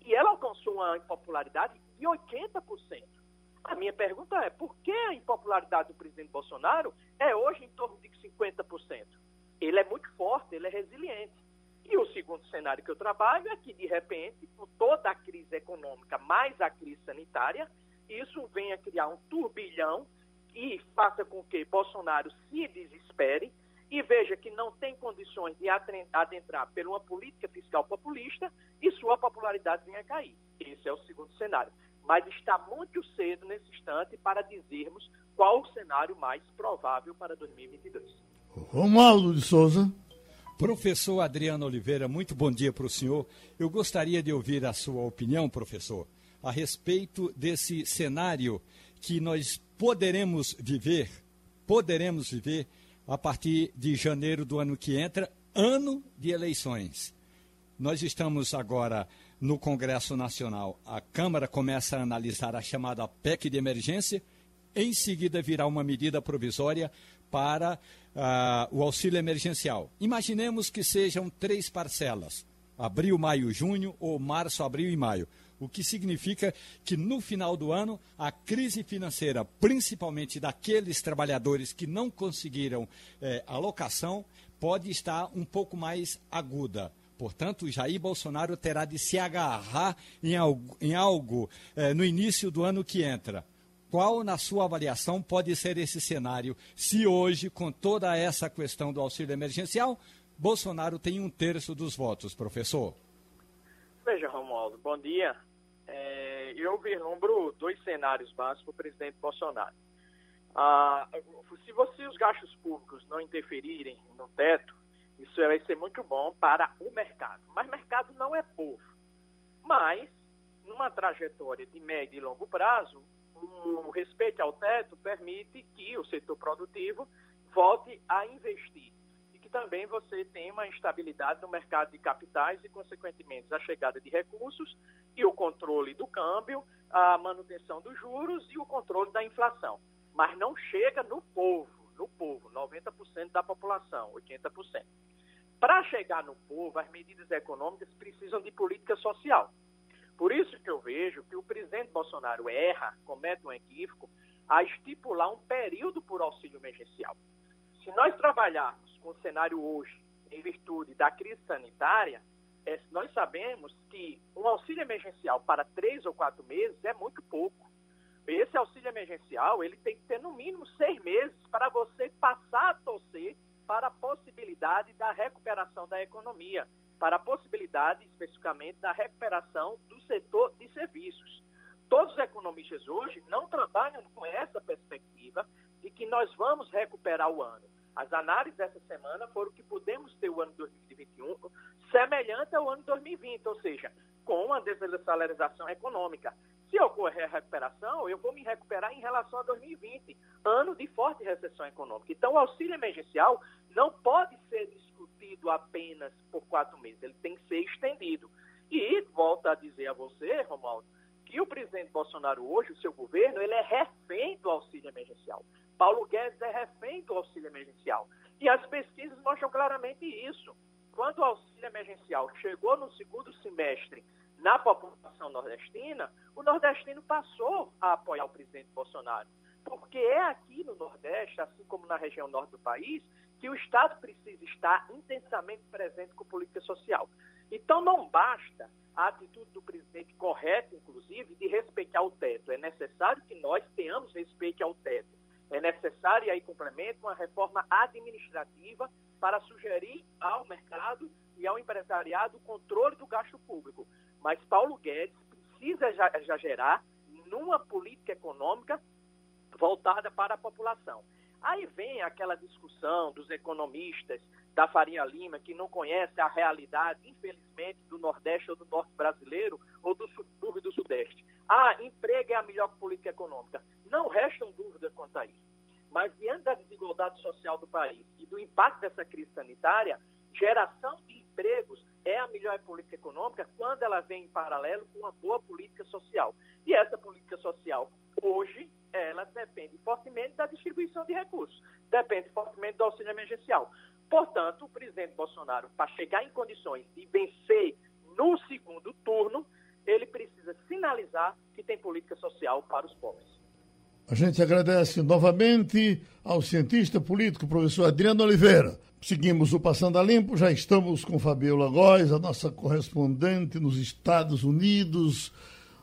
E ela alcançou uma impopularidade de 80%. A minha pergunta é, por que a impopularidade do presidente Bolsonaro é hoje em torno de 50%? Ele é muito forte, ele é resiliente. E o segundo cenário que eu trabalho é que, de repente, com toda a crise econômica mais a crise sanitária, isso venha criar um turbilhão e faça com que Bolsonaro se desespere e veja que não tem condições de adentrar por uma política fiscal populista e sua popularidade venha cair. Esse é o segundo cenário. Mas está muito cedo nesse instante para dizermos qual o cenário mais provável para 2022. Romualdo de Souza. Professor Adriano Oliveira, muito bom dia para o senhor. Eu gostaria de ouvir a sua opinião, professor, a respeito desse cenário que nós poderemos viver, poderemos viver a partir de janeiro do ano que entra, ano de eleições. Nós estamos agora no Congresso Nacional. A Câmara começa a analisar a chamada PEC de emergência, em seguida virá uma medida provisória para uh, o auxílio emergencial. Imaginemos que sejam três parcelas: abril, maio, junho ou março, abril e maio o que significa que no final do ano a crise financeira, principalmente daqueles trabalhadores que não conseguiram é, alocação, pode estar um pouco mais aguda. Portanto, Jair Bolsonaro terá de se agarrar em algo, em algo é, no início do ano que entra. Qual, na sua avaliação, pode ser esse cenário se hoje, com toda essa questão do auxílio emergencial, Bolsonaro tem um terço dos votos, professor? Veja, Romualdo, bom dia é, eu vislumbro dois cenários básicos para o presidente Bolsonaro. Ah, se você os gastos públicos não interferirem no teto, isso vai ser muito bom para o mercado. Mas mercado não é povo. Mas, numa trajetória de médio e longo prazo, o respeito ao teto permite que o setor produtivo volte a investir também você tem uma instabilidade no mercado de capitais e, consequentemente, a chegada de recursos e o controle do câmbio, a manutenção dos juros e o controle da inflação. Mas não chega no povo, no povo, 90% da população, 80%. Para chegar no povo, as medidas econômicas precisam de política social. Por isso que eu vejo que o presidente Bolsonaro erra, comete um equívoco, a estipular um período por auxílio emergencial. Se nós trabalharmos com o cenário hoje, em virtude da crise sanitária, é, nós sabemos que um auxílio emergencial para três ou quatro meses é muito pouco. Esse auxílio emergencial ele tem que ter no mínimo seis meses para você passar a torcer para a possibilidade da recuperação da economia, para a possibilidade especificamente da recuperação do setor de serviços. Todos os economistas hoje não trabalham com essa perspectiva de que nós vamos recuperar o ano. As análises dessa semana foram que podemos ter o ano 2021 semelhante ao ano 2020, ou seja, com uma desaceleração econômica. Se ocorrer a recuperação, eu vou me recuperar em relação a 2020, ano de forte recessão econômica. Então, o auxílio emergencial não pode ser discutido apenas por quatro meses, ele tem que ser estendido. E volto a dizer a você, Romualdo, que o presidente Bolsonaro hoje, o seu governo, ele é refém do auxílio emergencial. Paulo Guedes é refém do auxílio emergencial. E as pesquisas mostram claramente isso. Quando o auxílio emergencial chegou no segundo semestre na população nordestina, o nordestino passou a apoiar o presidente Bolsonaro. Porque é aqui no Nordeste, assim como na região norte do país, que o Estado precisa estar intensamente presente com política social. Então não basta a atitude do presidente correta, inclusive, de respeitar o teto. É necessário que nós tenhamos respeito ao teto. É necessário, e aí complemento, uma reforma administrativa para sugerir ao mercado e ao empresariado o controle do gasto público. Mas Paulo Guedes precisa exagerar numa política econômica voltada para a população. Aí vem aquela discussão dos economistas da Faria Lima, que não conhece a realidade, infelizmente, do Nordeste ou do Norte brasileiro, ou do subúrbio do Sudeste. Ah, emprego é a melhor política econômica. Não restam dúvidas quanto a isso. Mas, diante da desigualdade social do país e do impacto dessa crise sanitária, geração de empregos é a melhor política econômica quando ela vem em paralelo com uma boa política social. E essa política social, hoje, ela depende fortemente da distribuição de recursos, depende fortemente do auxílio emergencial. Portanto, o presidente Bolsonaro, para chegar em condições de vencer no segundo turno, ele precisa sinalizar que tem política social para os pobres. A gente agradece novamente ao cientista político, professor Adriano Oliveira. Seguimos o Passando a Limpo, já estamos com Fabiola Góes, a nossa correspondente nos Estados Unidos.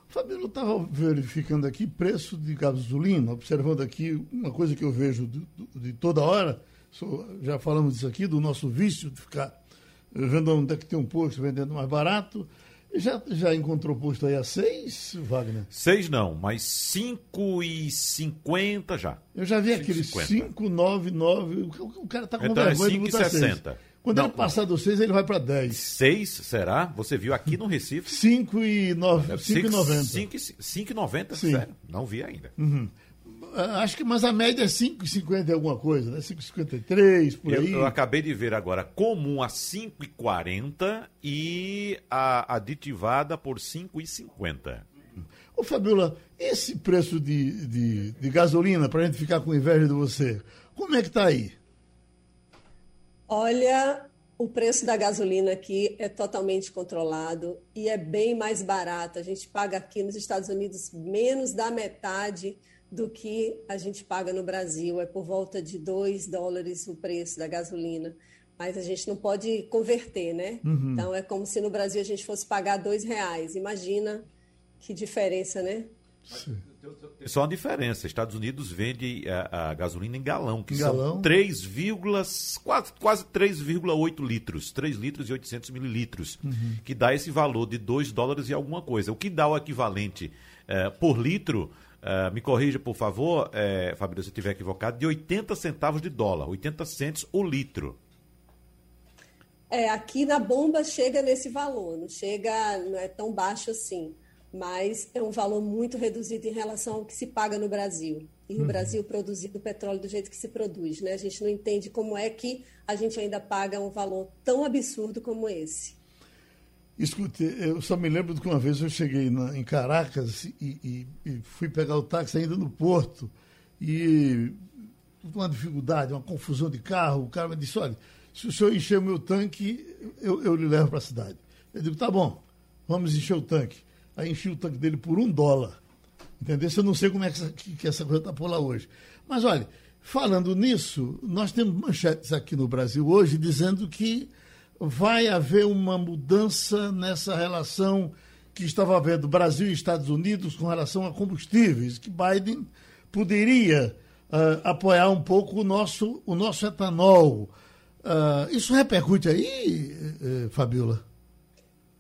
Fabiola estava verificando aqui preço de gasolina, observando aqui uma coisa que eu vejo de, de toda hora, já falamos disso aqui, do nosso vício de ficar vendo onde é que tem um posto vendendo mais barato. Já, já encontrou posto aí a seis, Wagner? Seis não, mas cinco e cinquenta já. Eu já vi aquele cinco, nove, nove. O cara está com então vergonha é de botar 60. Quando não, ele passar dos seis, ele vai para 10. 6, será? Você viu aqui no Recife? 5 e 9, 5,90. 5,90, sério. Não vi ainda. Uhum. Ah, acho que, mas a média é 5,50 alguma coisa, né? 5,53 por aí. Eu, eu, acabei de ver agora, comum a 5,40 e a aditivada por 5,50. Ô Fabiola, esse preço de, de, de gasolina, para a gente ficar com inveja de você, como é que está aí? Olha, o preço da gasolina aqui é totalmente controlado e é bem mais barato. A gente paga aqui nos Estados Unidos menos da metade do que a gente paga no Brasil. É por volta de 2 dólares o preço da gasolina. Mas a gente não pode converter, né? Uhum. Então é como se no Brasil a gente fosse pagar dois reais. Imagina que diferença, né? Só uma diferença. Estados Unidos vende a, a gasolina em galão, que galão. são 3, quase, quase 3,8 litros, 3 litros e 800 mililitros, uhum. que dá esse valor de 2 dólares e alguma coisa. O que dá o equivalente eh, por litro Uh, me corrija, por favor, é, Fabrício, se eu estiver equivocado, de 80 centavos de dólar, 80 centos o litro. É, aqui na bomba chega nesse valor, não chega, não é tão baixo assim, mas é um valor muito reduzido em relação ao que se paga no Brasil. E no uhum. Brasil produzido o petróleo do jeito que se produz, né? A gente não entende como é que a gente ainda paga um valor tão absurdo como esse. Escute, eu só me lembro de que uma vez eu cheguei na, em Caracas e, e, e, fui pegar o táxi ainda no porto e uma dificuldade, uma confusão de carro, o cara me disse, olha, se o senhor encher o meu tanque, eu, eu lhe levo para a cidade. Eu digo, tá bom, vamos encher o tanque. Aí enchi o tanque dele por um dólar. Entendeu? Eu não sei como é que essa, que essa coisa está por lá hoje. Mas olha, falando nisso, nós temos manchetes aqui no Brasil hoje dizendo que vai haver uma mudança nessa relação que estava havendo Brasil e Estados Unidos com relação a combustíveis, que Biden poderia uh, apoiar um pouco o nosso, o nosso etanol. Uh, isso repercute aí, uh, Fabiola?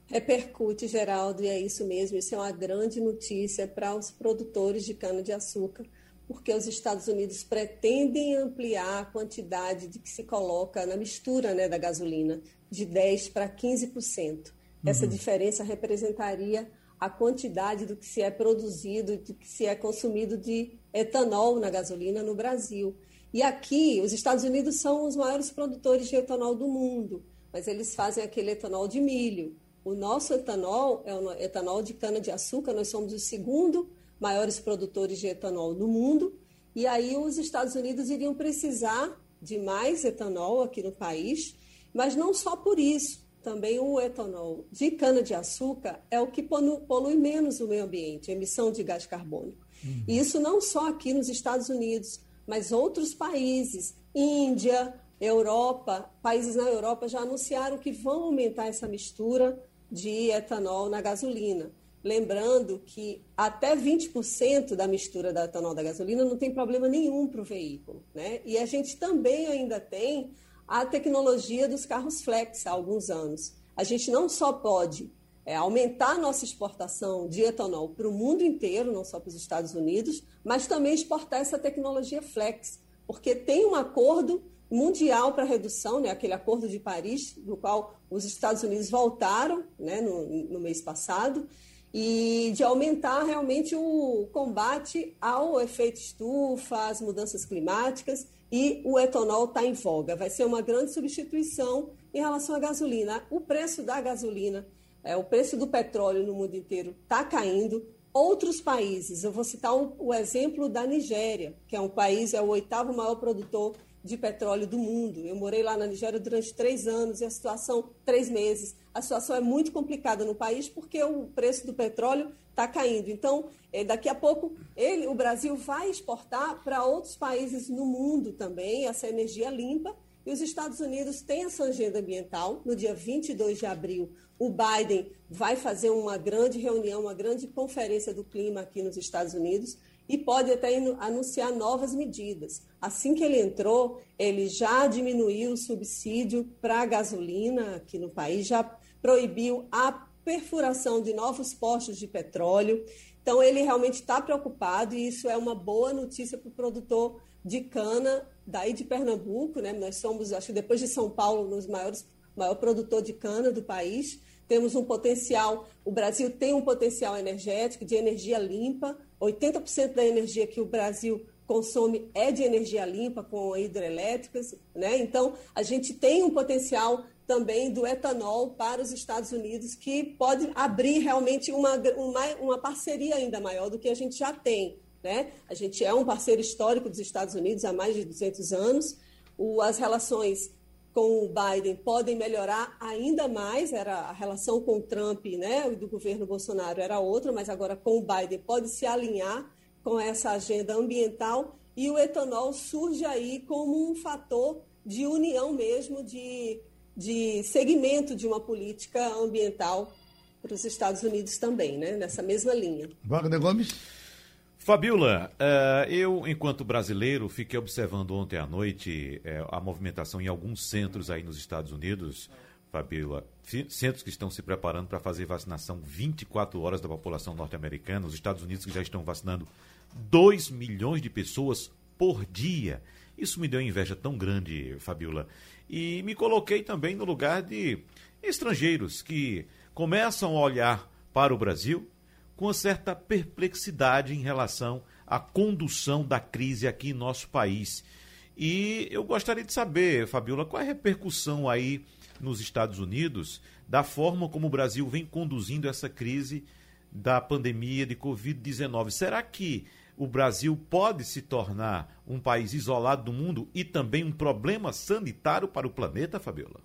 Repercute, Geraldo, e é isso mesmo. Isso é uma grande notícia para os produtores de cana-de-açúcar porque os Estados Unidos pretendem ampliar a quantidade de que se coloca na mistura né, da gasolina, de 10% para 15%. Essa uhum. diferença representaria a quantidade do que se é produzido, do que se é consumido de etanol na gasolina no Brasil. E aqui, os Estados Unidos são os maiores produtores de etanol do mundo, mas eles fazem aquele etanol de milho. O nosso etanol é o etanol de cana-de-açúcar, nós somos o segundo maiores produtores de etanol no mundo, e aí os Estados Unidos iriam precisar de mais etanol aqui no país, mas não só por isso. Também o etanol de cana-de-açúcar é o que polui menos o meio ambiente, a emissão de gás carbônico. Uhum. E isso não só aqui nos Estados Unidos, mas outros países, Índia, Europa, países na Europa já anunciaram que vão aumentar essa mistura de etanol na gasolina. Lembrando que até 20% da mistura da etanol da gasolina não tem problema nenhum para o veículo. Né? E a gente também ainda tem a tecnologia dos carros flex há alguns anos. A gente não só pode é, aumentar nossa exportação de etanol para o mundo inteiro, não só para os Estados Unidos, mas também exportar essa tecnologia flex, porque tem um acordo mundial para redução, né, aquele acordo de Paris, do qual os Estados Unidos voltaram né, no, no mês passado, e de aumentar realmente o combate ao efeito estufa, às mudanças climáticas, e o etanol está em voga. Vai ser uma grande substituição em relação à gasolina. O preço da gasolina, é, o preço do petróleo no mundo inteiro está caindo. Outros países, eu vou citar o, o exemplo da Nigéria, que é um país, é o oitavo maior produtor de petróleo do mundo. Eu morei lá na Nigéria durante três anos e a situação, três meses, a situação é muito complicada no país porque o preço do petróleo está caindo. Então, eh, daqui a pouco, ele, o Brasil vai exportar para outros países no mundo também essa energia limpa. E os Estados Unidos têm essa agenda ambiental. No dia 22 de abril, o Biden vai fazer uma grande reunião, uma grande conferência do clima aqui nos Estados Unidos e pode até anunciar novas medidas. Assim que ele entrou, ele já diminuiu o subsídio para a gasolina aqui no país, já proibiu a perfuração de novos postos de petróleo. Então, ele realmente está preocupado e isso é uma boa notícia para o produtor de cana daí de Pernambuco. Né? Nós somos, acho que depois de São Paulo, um maiores maior produtor de cana do país. Temos um potencial, o Brasil tem um potencial energético de energia limpa, 80% da energia que o Brasil consome é de energia limpa, com hidrelétricas, né? Então, a gente tem um potencial também do etanol para os Estados Unidos que pode abrir realmente uma, uma, uma parceria ainda maior do que a gente já tem, né? A gente é um parceiro histórico dos Estados Unidos há mais de 200 anos. O, as relações com o Biden podem melhorar ainda mais. Era a relação com o Trump, né, do governo Bolsonaro era outra, mas agora com o Biden pode se alinhar com essa agenda ambiental e o etanol surge aí como um fator de união mesmo, de, de segmento de uma política ambiental para os Estados Unidos também, né, nessa mesma linha. Wagner Gomes. Fabiola, uh, eu, enquanto brasileiro, fiquei observando ontem à noite uh, a movimentação em alguns centros aí nos Estados Unidos, Fabiola, centros que estão se preparando para fazer vacinação 24 horas da população norte-americana, os Estados Unidos que já estão vacinando 2 milhões de pessoas por dia. Isso me deu inveja tão grande, Fabiola. E me coloquei também no lugar de estrangeiros que começam a olhar para o Brasil com uma certa perplexidade em relação à condução da crise aqui em nosso país. E eu gostaria de saber, Fabiola, qual é a repercussão aí nos Estados Unidos da forma como o Brasil vem conduzindo essa crise da pandemia de Covid-19. Será que o Brasil pode se tornar um país isolado do mundo e também um problema sanitário para o planeta, Fabiola?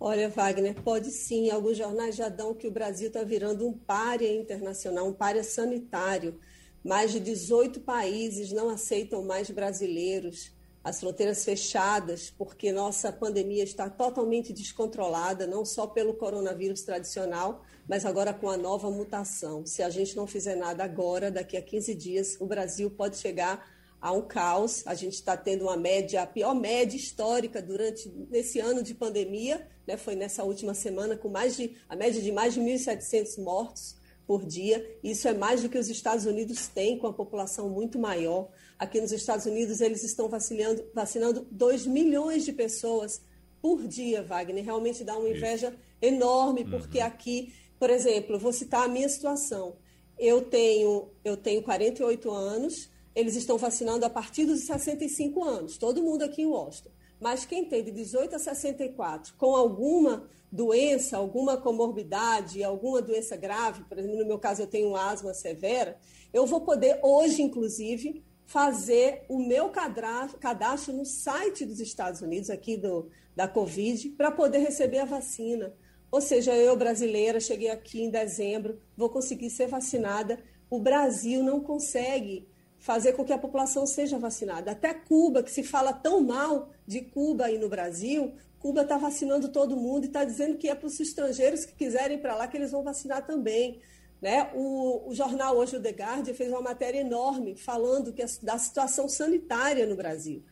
Olha, Wagner, pode sim. Alguns jornais já dão que o Brasil está virando um párea internacional, um párea sanitário. Mais de 18 países não aceitam mais brasileiros. As fronteiras fechadas, porque nossa pandemia está totalmente descontrolada, não só pelo coronavírus tradicional, mas agora com a nova mutação. Se a gente não fizer nada agora, daqui a 15 dias, o Brasil pode chegar a um caos. A gente está tendo uma média, a pior média histórica durante nesse ano de pandemia, né? Foi nessa última semana com mais de a média de mais de 1.700 mortos por dia. Isso é mais do que os Estados Unidos têm, com a população muito maior. Aqui nos Estados Unidos, eles estão vacinando, vacinando 2 milhões de pessoas por dia, Wagner. Realmente dá uma inveja enorme, porque uhum. aqui, por exemplo, vou citar a minha situação. Eu tenho, eu tenho 48 anos, eles estão vacinando a partir dos 65 anos, todo mundo aqui em Washington. Mas quem tem de 18 a 64 com alguma doença, alguma comorbidade, alguma doença grave, por exemplo, no meu caso eu tenho asma severa, eu vou poder hoje, inclusive, fazer o meu cadastro no site dos Estados Unidos, aqui do, da Covid, para poder receber a vacina. Ou seja, eu, brasileira, cheguei aqui em dezembro, vou conseguir ser vacinada. O Brasil não consegue fazer com que a população seja vacinada. Até Cuba, que se fala tão mal de Cuba aí no Brasil, Cuba está vacinando todo mundo e está dizendo que é para os estrangeiros que quiserem ir para lá que eles vão vacinar também. Né? O, o, jornal hoje, o The Guardian, fez uma matéria enorme falando que, da situação sanitária no Brasil.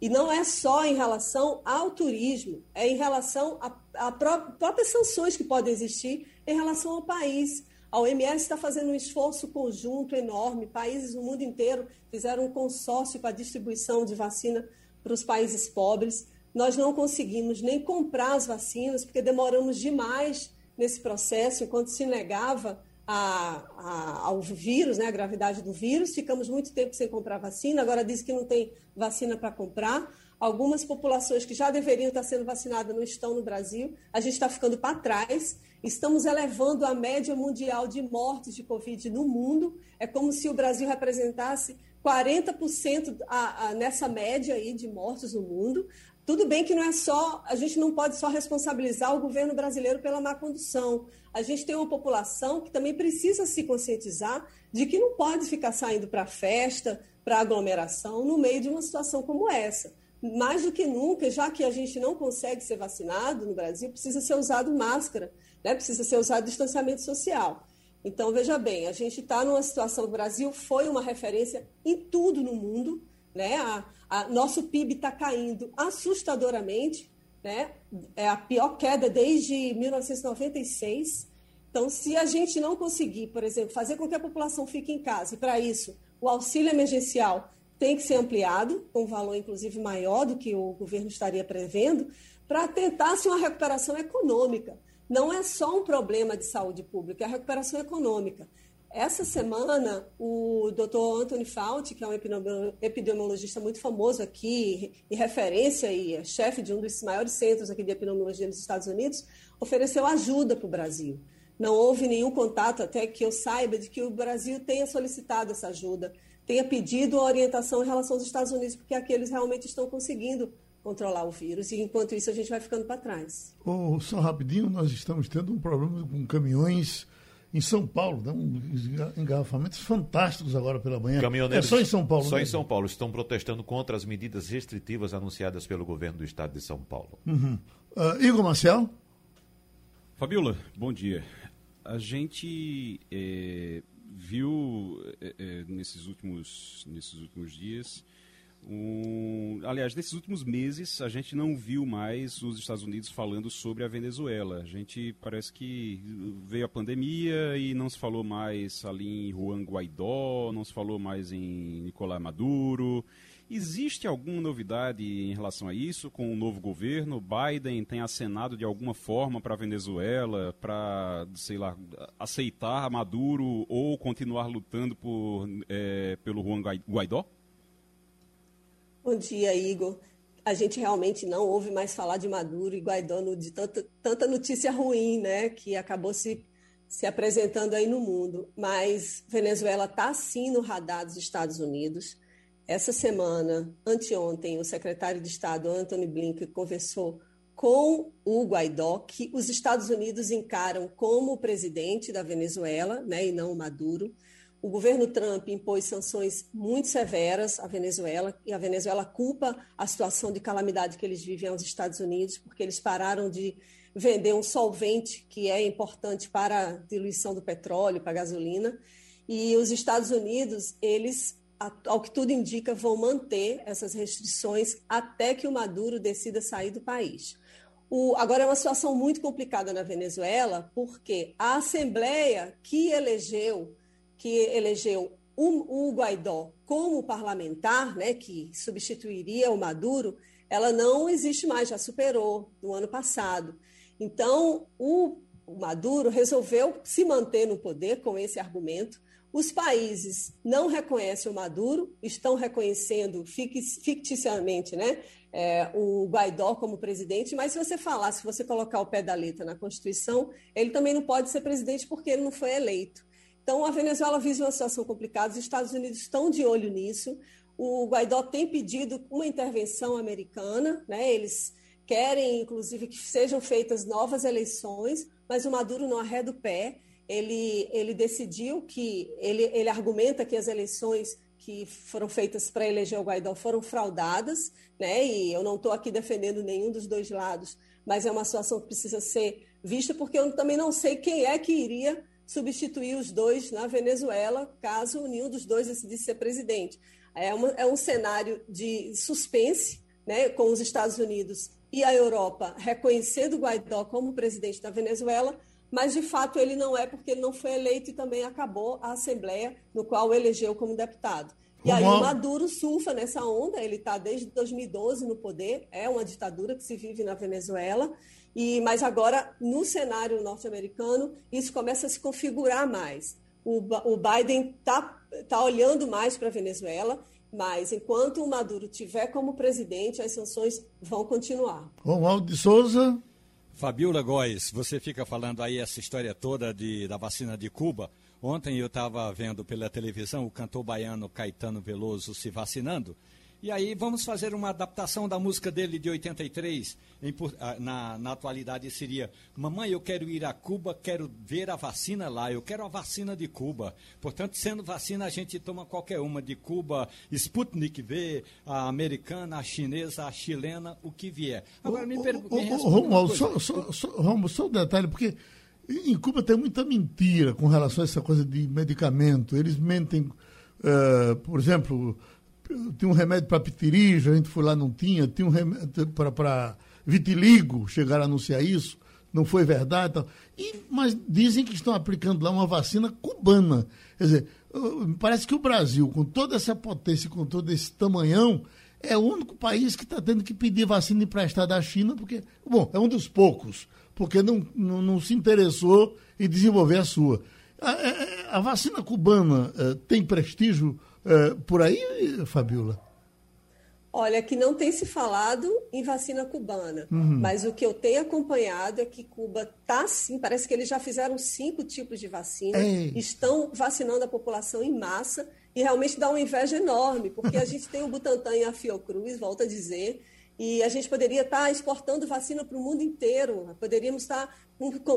E não é só em relação ao turismo, é em relação a, a pró próprias sanções que podem existir em relação ao país. A OMS está fazendo um esforço conjunto enorme, países no mundo inteiro fizeram um consórcio para a distribuição de vacina para os países pobres. Nós não conseguimos nem comprar as vacinas, porque demoramos demais nesse processo, enquanto se negava a, a, ao vírus, né, a gravidade do vírus. Ficamos muito tempo sem comprar vacina, agora diz que não tem vacina para comprar. Algumas populações que já deveriam estar sendo vacinadas não estão no Brasil. A gente está ficando para trás. Estamos elevando a média mundial de mortes de Covid no mundo. É como se o Brasil representasse 40% a, a, nessa média aí de mortes no mundo. Tudo bem que não é só, a gente não pode só responsabilizar o governo brasileiro pela má condução. A gente tem uma população que também precisa se conscientizar de que não pode ficar saindo para festa, para aglomeração, no meio de uma situação como essa. Mais do que nunca, já que a gente não consegue ser vacinado no Brasil, precisa ser usado máscara, né? precisa ser usado distanciamento social. Então, veja bem, a gente está numa situação, o Brasil foi uma referência em tudo no mundo, né? A, a, nosso PIB está caindo assustadoramente, né? é a pior queda desde 1996. Então, se a gente não conseguir, por exemplo, fazer com que a população fique em casa, e para isso o auxílio emergencial tem que ser ampliado, com um valor inclusive maior do que o governo estaria prevendo, para tentar se uma recuperação econômica. Não é só um problema de saúde pública, é a recuperação econômica. Essa semana, o Dr. Anthony Fauci, que é um epidemiologista muito famoso aqui, e referência e é chefe de um dos maiores centros aqui de epidemiologia nos Estados Unidos, ofereceu ajuda para o Brasil. Não houve nenhum contato, até que eu saiba, de que o Brasil tenha solicitado essa ajuda, tenha pedido orientação em relação aos Estados Unidos, porque aqueles realmente estão conseguindo controlar o vírus, e enquanto isso a gente vai ficando para trás. Oh, só rapidinho, nós estamos tendo um problema com caminhões em São Paulo, dá um engarrafamentos fantásticos agora pela manhã. Caminhoneiros, é só em São Paulo. Só mesmo. em São Paulo. Estão protestando contra as medidas restritivas anunciadas pelo governo do estado de São Paulo. Uhum. Uh, Igor Marcel? Fabiola, bom dia. A gente é, viu é, nesses, últimos, nesses últimos dias um, aliás, nesses últimos meses a gente não viu mais os Estados Unidos falando sobre a Venezuela. A gente parece que veio a pandemia e não se falou mais ali em Juan Guaidó, não se falou mais em Nicolás Maduro. Existe alguma novidade em relação a isso com o novo governo? Biden tem acenado de alguma forma para a Venezuela, para, sei lá, aceitar Maduro ou continuar lutando por, é, pelo Juan Guaidó? Bom dia, Igor. A gente realmente não ouve mais falar de Maduro e Guaidó de tanta, tanta notícia ruim, né, que acabou se, se apresentando aí no mundo. Mas Venezuela está sim no radar dos Estados Unidos. Essa semana, anteontem, o secretário de Estado Anthony Blinken conversou com o Guaidó, que os Estados Unidos encaram como o presidente da Venezuela, né, e não o Maduro. O governo Trump impôs sanções muito severas à Venezuela e a Venezuela culpa a situação de calamidade que eles vivem aos Estados Unidos, porque eles pararam de vender um solvente que é importante para a diluição do petróleo, para a gasolina. E os Estados Unidos, eles, ao que tudo indica, vão manter essas restrições até que o Maduro decida sair do país. O, agora é uma situação muito complicada na Venezuela, porque a Assembleia que elegeu que elegeu o, o Guaidó como parlamentar, né, que substituiria o Maduro, ela não existe mais, já superou no ano passado. Então, o, o Maduro resolveu se manter no poder com esse argumento. Os países não reconhecem o Maduro, estão reconhecendo ficticiamente né, é, o Guaidó como presidente, mas se você falar, se você colocar o pé da letra na Constituição, ele também não pode ser presidente porque ele não foi eleito. Então, a Venezuela vive uma situação complicada, os Estados Unidos estão de olho nisso. O Guaidó tem pedido uma intervenção americana, né? eles querem, inclusive, que sejam feitas novas eleições, mas o Maduro não arreda o pé. Ele, ele decidiu que, ele, ele argumenta que as eleições que foram feitas para eleger o Guaidó foram fraudadas, né? E eu não estou aqui defendendo nenhum dos dois lados, mas é uma situação que precisa ser vista, porque eu também não sei quem é que iria substituir os dois na Venezuela, caso nenhum dos dois decidisse ser presidente. É, uma, é um cenário de suspense, né, com os Estados Unidos e a Europa reconhecendo Guaidó como presidente da Venezuela, mas de fato ele não é porque ele não foi eleito e também acabou a Assembleia, no qual elegeu como deputado. E aí o Maduro surfa nessa onda, ele está desde 2012 no poder, é uma ditadura que se vive na Venezuela, e mas agora no cenário norte-americano isso começa a se configurar mais. O, o Biden está tá olhando mais para a Venezuela, mas enquanto o Maduro tiver como presidente, as sanções vão continuar. Romualdo de Souza. Fabiola Góes, você fica falando aí essa história toda de, da vacina de Cuba. Ontem eu estava vendo pela televisão o cantor baiano Caetano Veloso se vacinando. E aí vamos fazer uma adaptação da música dele de 83. Em, ah, na, na atualidade seria: Mamãe, eu quero ir a Cuba, quero ver a vacina lá, eu quero a vacina de Cuba. Portanto, sendo vacina, a gente toma qualquer uma de Cuba, Sputnik V, a americana, a chinesa, a chilena, o que vier. Agora me pergunta. Romualdo, só, só, só, só um detalhe, porque em Cuba tem muita mentira com relação a essa coisa de medicamento. Eles mentem, uh, por exemplo tinha um remédio para pitirígio, a gente foi lá, não tinha, tinha um remédio para vitiligo, chegaram a anunciar isso, não foi verdade. Tal. E, mas dizem que estão aplicando lá uma vacina cubana. Quer dizer, parece que o Brasil, com toda essa potência, com todo esse tamanhão, é o único país que está tendo que pedir vacina emprestada à China, porque, bom, é um dos poucos, porque não, não, não se interessou em desenvolver a sua. A, a, vacina cubana uh, tem prestígio é, por aí, Fabiola? Olha, que não tem se falado em vacina cubana, uhum. mas o que eu tenho acompanhado é que Cuba está sim, parece que eles já fizeram cinco tipos de vacina, Ei. estão vacinando a população em massa e realmente dá uma inveja enorme, porque a [LAUGHS] gente tem o Butantan e a Fiocruz, volta a dizer, e a gente poderia estar exportando vacina para o mundo inteiro, poderíamos estar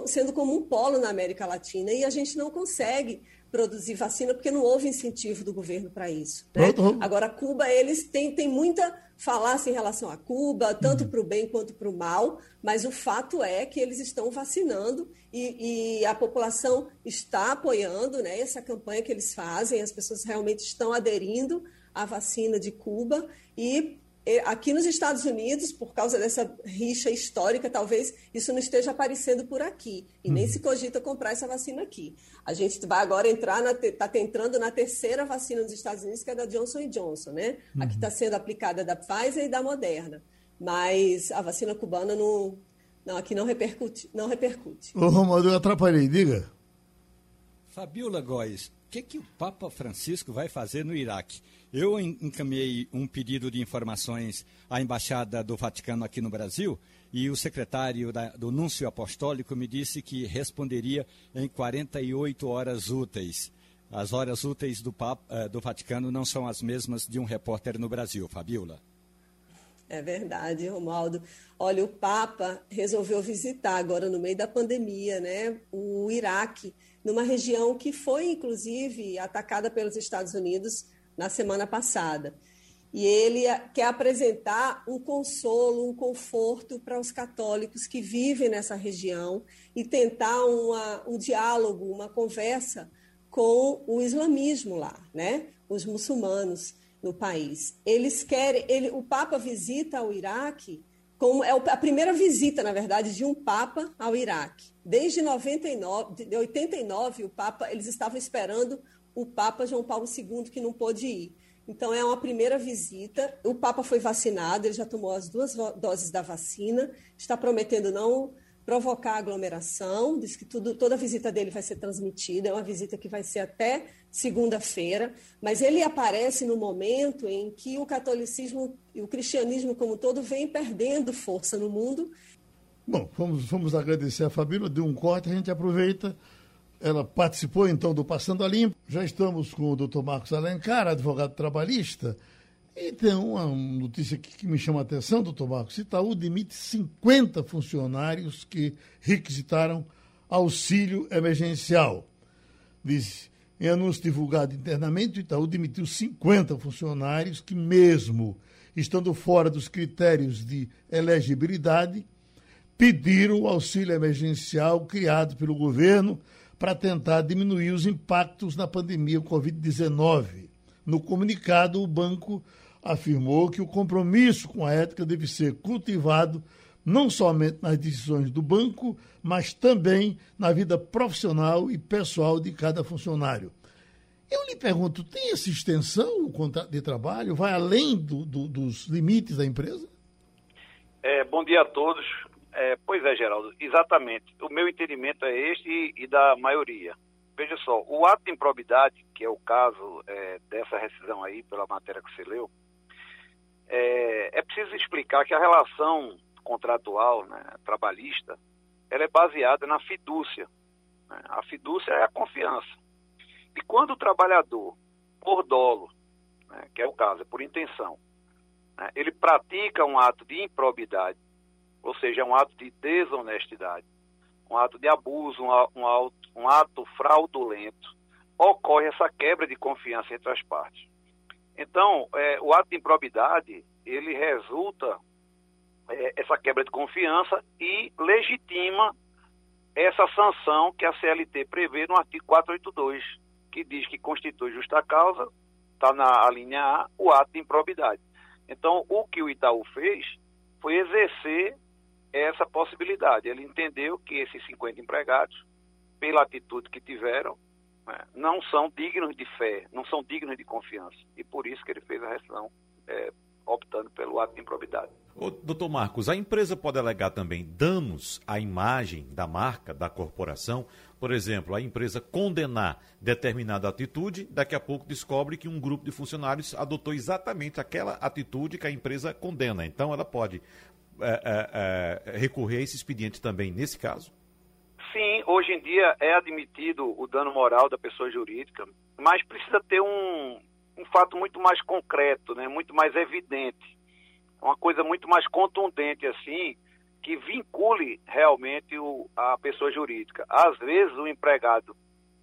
sendo como um polo na América Latina, e a gente não consegue produzir vacina porque não houve incentivo do governo para isso. Né? Agora, Cuba, eles têm, têm muita falácia em relação a Cuba, tanto uhum. para o bem quanto para o mal, mas o fato é que eles estão vacinando e, e, a população está apoiando né, essa campanha que eles fazem, as pessoas realmente estão aderindo à vacina de Cuba e aqui nos Estados Unidos, por causa dessa rixa histórica, talvez isso não esteja aparecendo por aqui. E nem uhum. se cogita comprar essa vacina aqui. A gente vai agora entrar, está entrando na terceira vacina dos Estados Unidos, que é da Johnson Johnson, né? Uhum. Aqui está sendo aplicada da Pfizer e da Moderna. Mas a vacina cubana não, não aqui não repercute. Não repercute. Ô, Romualdo, eu atrapalhei, diga. Fabiola Góes, o que, que o Papa Francisco vai fazer no Iraque? Eu encaminhei um pedido de informações à Embaixada do Vaticano aqui no Brasil e o secretário da, do Núncio Apostólico me disse que responderia em 48 horas úteis. As horas úteis do, eh, do Vaticano não são as mesmas de um repórter no Brasil, Fabiola. É verdade, Romaldo. Olha, o Papa resolveu visitar agora no meio da pandemia, né, o Iraque, numa região que foi inclusive atacada pelos Estados Unidos na semana passada. E ele quer apresentar um consolo, um conforto para os católicos que vivem nessa região e tentar uma, um diálogo, uma conversa com o islamismo lá, né? os muçulmanos no país. Eles querem, ele, o Papa visita o Iraque, como é a primeira visita, na verdade, de um Papa ao Iraque. Desde 99, de 89, o Papa, eles estavam esperando o Papa João Paulo II, que não pôde ir. Então, é uma primeira visita. O Papa foi vacinado, ele já tomou as duas doses da vacina, está prometendo não provocar aglomeração, diz que tudo, toda a visita dele vai ser transmitida, é uma visita que vai ser até segunda-feira, mas ele aparece no momento em que o catolicismo e o cristianismo como todo vem perdendo força no mundo. Bom, vamos, vamos agradecer a Fabíola, deu um corte, a gente aproveita ela participou então do Passando a Limpo. Já estamos com o doutor Marcos Alencar, advogado trabalhista. E tem uma notícia aqui que me chama a atenção, doutor Marcos. Itaú demite 50 funcionários que requisitaram auxílio emergencial. Diz, Em anúncio divulgado internamente, o Itaú demitiu 50 funcionários que, mesmo estando fora dos critérios de elegibilidade, pediram o auxílio emergencial criado pelo governo para tentar diminuir os impactos na pandemia Covid-19. No comunicado, o banco afirmou que o compromisso com a ética deve ser cultivado não somente nas decisões do banco, mas também na vida profissional e pessoal de cada funcionário. Eu lhe pergunto, tem essa extensão o contrato de trabalho? Vai além do, do, dos limites da empresa? É, bom dia a todos. É, pois é, Geraldo, exatamente. O meu entendimento é este e, e da maioria. Veja só, o ato de improbidade, que é o caso é, dessa rescisão aí, pela matéria que você leu, é, é preciso explicar que a relação contratual, né, trabalhista, ela é baseada na fidúcia. Né? A fidúcia é a confiança. E quando o trabalhador, por dolo, né, que é o caso, é por intenção, né, ele pratica um ato de improbidade, ou seja, um ato de desonestidade, um ato de abuso, um, um, um ato fraudulento, ocorre essa quebra de confiança entre as partes. Então, é, o ato de improbidade, ele resulta é, essa quebra de confiança e legitima essa sanção que a CLT prevê no artigo 482, que diz que constitui justa causa, está na linha A, o ato de improbidade. Então, o que o Itaú fez foi exercer essa possibilidade. Ele entendeu que esses 50 empregados, pela atitude que tiveram, né, não são dignos de fé, não são dignos de confiança. E por isso que ele fez a rescisão é, optando pelo ato de improbidade. Ô, doutor Marcos, a empresa pode alegar também danos à imagem da marca, da corporação? Por exemplo, a empresa condenar determinada atitude, daqui a pouco descobre que um grupo de funcionários adotou exatamente aquela atitude que a empresa condena. Então, ela pode é, é, é, recorrer a esse expediente também nesse caso? Sim, hoje em dia é admitido o dano moral da pessoa jurídica, mas precisa ter um, um fato muito mais concreto, né, muito mais evidente, uma coisa muito mais contundente assim, que vincule realmente o, a pessoa jurídica. Às vezes o empregado,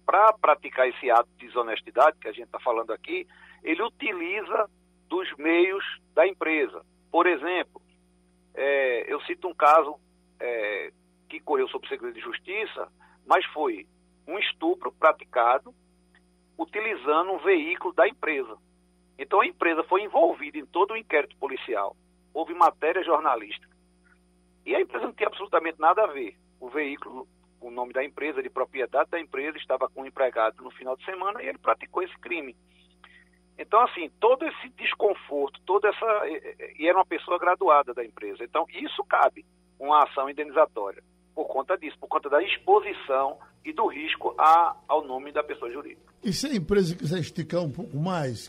para praticar esse ato de desonestidade que a gente está falando aqui, ele utiliza dos meios da empresa. Por exemplo, é, eu cito um caso é, que correu sob segredo de justiça, mas foi um estupro praticado utilizando um veículo da empresa. Então a empresa foi envolvida em todo o inquérito policial. Houve matéria jornalística. E a empresa não tinha absolutamente nada a ver. O veículo, o nome da empresa, de propriedade da empresa, estava com um empregado no final de semana e ele praticou esse crime. Então, assim, todo esse desconforto, toda essa. E era uma pessoa graduada da empresa. Então, isso cabe uma ação indenizatória por conta disso, por conta da exposição e do risco a, ao nome da pessoa jurídica. E se a empresa quiser esticar um pouco mais,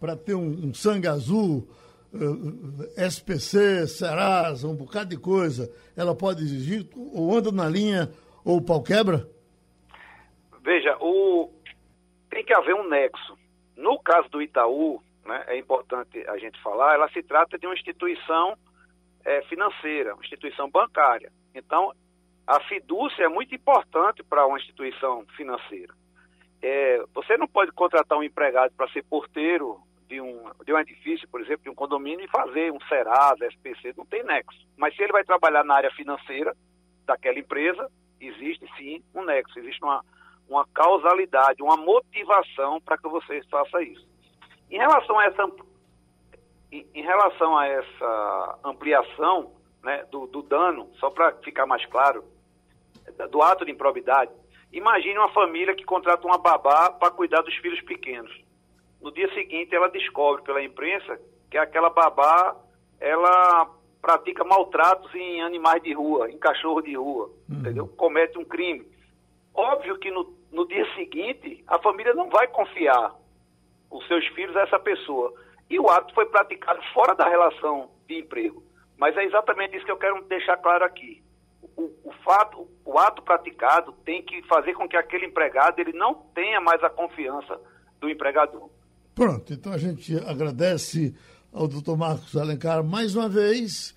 para ter um, um, sangue azul, uh, eh, SPC, Serasa, um bocado de coisa, ela pode exigir, ou anda na linha, ou o pau quebra? Veja, o... tem que haver um nexo. No caso do Itaú, né, é importante a gente falar, ela se trata de uma instituição é, financeira, uma instituição bancária. Então, a fidúcia é muito importante para uma instituição financeira. É, você não pode contratar um empregado para ser porteiro de um, de um edifício, por exemplo, de um condomínio, e fazer um Serasa, SPC, não tem nexo. Mas se ele vai trabalhar na área financeira daquela empresa, existe sim um nexo, existe uma, uma causalidade, uma motivação para que você faça isso. Em relação a essa, em relação a essa ampliação, né, do, do dano, só para ficar mais claro, do ato de improbidade, imagine uma família que contrata uma babá para cuidar dos filhos pequenos. No dia seguinte, ela descobre pela imprensa que aquela babá ela pratica maltratos em animais de rua, em cachorro de rua, uhum. entendeu? Comete um crime. Óbvio que no, no dia seguinte a família não vai confiar os seus filhos a essa pessoa. E o ato foi praticado fora da relação de emprego. Mas é exatamente isso que eu quero deixar claro aqui. O, o, fato, o ato praticado tem que fazer com que aquele empregado ele não tenha mais a confiança do empregador. Pronto, então a gente agradece ao doutor Marcos Alencar mais uma vez